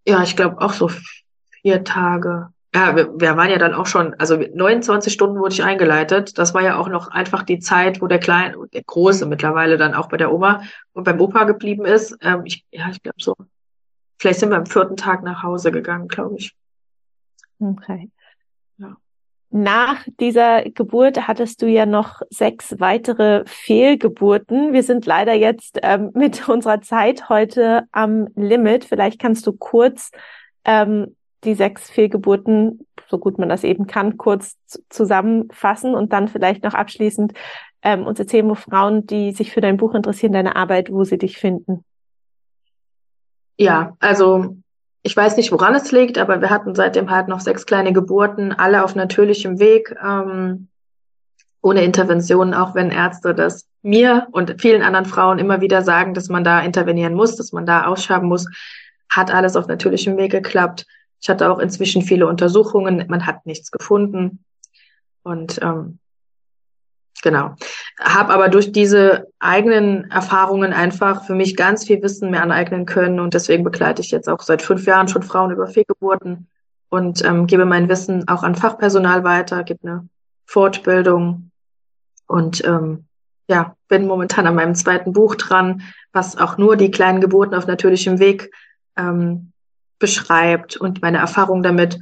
Ja, ich glaube auch so vier Tage ja, wir, wir waren ja dann auch schon, also 29 Stunden wurde ich eingeleitet. Das war ja auch noch einfach die Zeit, wo der Kleine, der Große mittlerweile dann auch bei der Oma und beim Opa geblieben ist. Ähm, ich, ja, ich glaube so. Vielleicht sind wir am vierten Tag nach Hause gegangen, glaube ich. Okay. Ja. Nach dieser Geburt hattest du ja noch sechs weitere Fehlgeburten. Wir sind leider jetzt ähm, mit unserer Zeit heute am Limit. Vielleicht kannst du kurz ähm, die sechs Fehlgeburten, so gut man das eben kann, kurz zusammenfassen und dann vielleicht noch abschließend ähm, uns erzählen, wo Frauen, die sich für dein Buch interessieren, deine Arbeit, wo sie dich finden. Ja, also ich weiß nicht, woran es liegt, aber wir hatten seitdem halt noch sechs kleine Geburten, alle auf natürlichem Weg, ähm, ohne Intervention, auch wenn Ärzte das mir und vielen anderen Frauen immer wieder sagen, dass man da intervenieren muss, dass man da ausschaben muss, hat alles auf natürlichem Weg geklappt. Ich hatte auch inzwischen viele Untersuchungen, man hat nichts gefunden. Und ähm, genau. Habe aber durch diese eigenen Erfahrungen einfach für mich ganz viel Wissen mehr aneignen können. Und deswegen begleite ich jetzt auch seit fünf Jahren schon Frauen über Fehlgeburten und ähm, gebe mein Wissen auch an Fachpersonal weiter, gebe eine Fortbildung und ähm, ja, bin momentan an meinem zweiten Buch dran, was auch nur die kleinen Geburten auf natürlichem Weg ähm, beschreibt und meine Erfahrung damit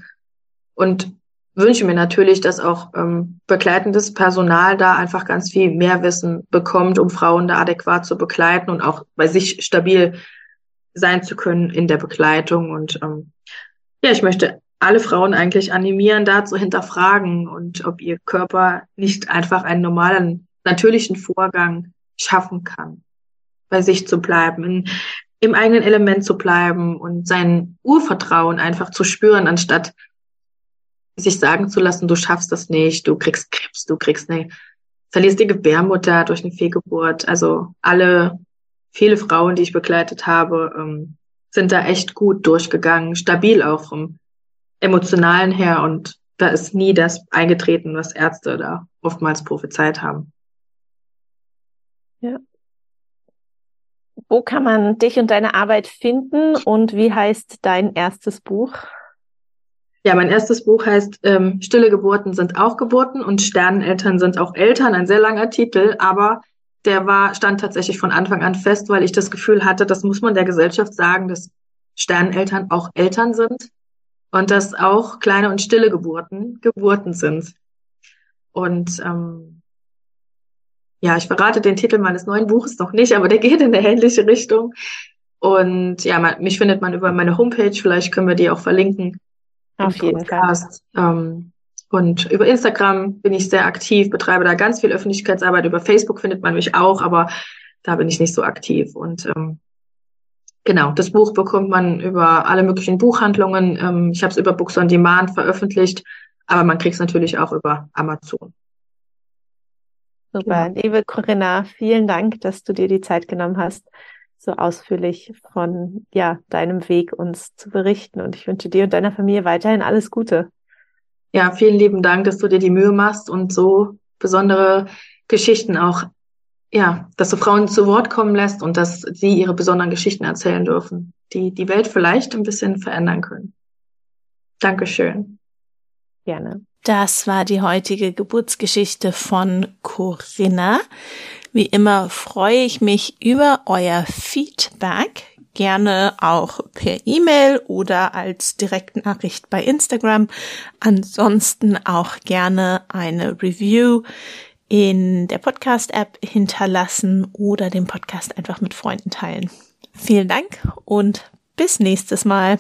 und wünsche mir natürlich, dass auch ähm, begleitendes Personal da einfach ganz viel mehr Wissen bekommt, um Frauen da adäquat zu begleiten und auch bei sich stabil sein zu können in der Begleitung. Und ähm, ja, ich möchte alle Frauen eigentlich animieren, da zu hinterfragen und ob ihr Körper nicht einfach einen normalen, natürlichen Vorgang schaffen kann, bei sich zu bleiben, in im eigenen Element zu bleiben und sein Urvertrauen einfach zu spüren, anstatt sich sagen zu lassen, du schaffst das nicht, du kriegst Krebs, du kriegst eine, verlierst die Gebärmutter durch eine Fehlgeburt. Also alle, viele Frauen, die ich begleitet habe, ähm, sind da echt gut durchgegangen, stabil auch vom emotionalen her und da ist nie das eingetreten, was Ärzte da oftmals prophezeit haben. Ja. Wo kann man dich und deine Arbeit finden und wie heißt dein erstes Buch? Ja, mein erstes Buch heißt ähm, Stille Geburten sind auch Geburten und Sterneneltern sind auch Eltern. Ein sehr langer Titel, aber der war, stand tatsächlich von Anfang an fest, weil ich das Gefühl hatte, das muss man der Gesellschaft sagen, dass Sterneneltern auch Eltern sind und dass auch kleine und stille Geburten Geburten sind. Und ähm, ja, ich verrate den Titel meines neuen Buches noch nicht, aber der geht in eine ähnliche Richtung. Und ja, man, mich findet man über meine Homepage, vielleicht können wir die auch verlinken. Auf jeden Podcast. Fall. Ähm, und über Instagram bin ich sehr aktiv, betreibe da ganz viel Öffentlichkeitsarbeit. Über Facebook findet man mich auch, aber da bin ich nicht so aktiv. Und ähm, genau, das Buch bekommt man über alle möglichen Buchhandlungen. Ähm, ich habe es über Books on Demand veröffentlicht, aber man kriegt es natürlich auch über Amazon. Super. Genau. Liebe Corinna, vielen Dank, dass du dir die Zeit genommen hast, so ausführlich von ja, deinem Weg uns zu berichten. Und ich wünsche dir und deiner Familie weiterhin alles Gute. Ja, vielen lieben Dank, dass du dir die Mühe machst und so besondere Geschichten auch, ja, dass du Frauen zu Wort kommen lässt und dass sie ihre besonderen Geschichten erzählen dürfen, die die Welt vielleicht ein bisschen verändern können. Dankeschön. Gerne. Das war die heutige Geburtsgeschichte von Corinna. Wie immer freue ich mich über euer Feedback. Gerne auch per E-Mail oder als Direktnachricht bei Instagram. Ansonsten auch gerne eine Review in der Podcast-App hinterlassen oder den Podcast einfach mit Freunden teilen. Vielen Dank und bis nächstes Mal.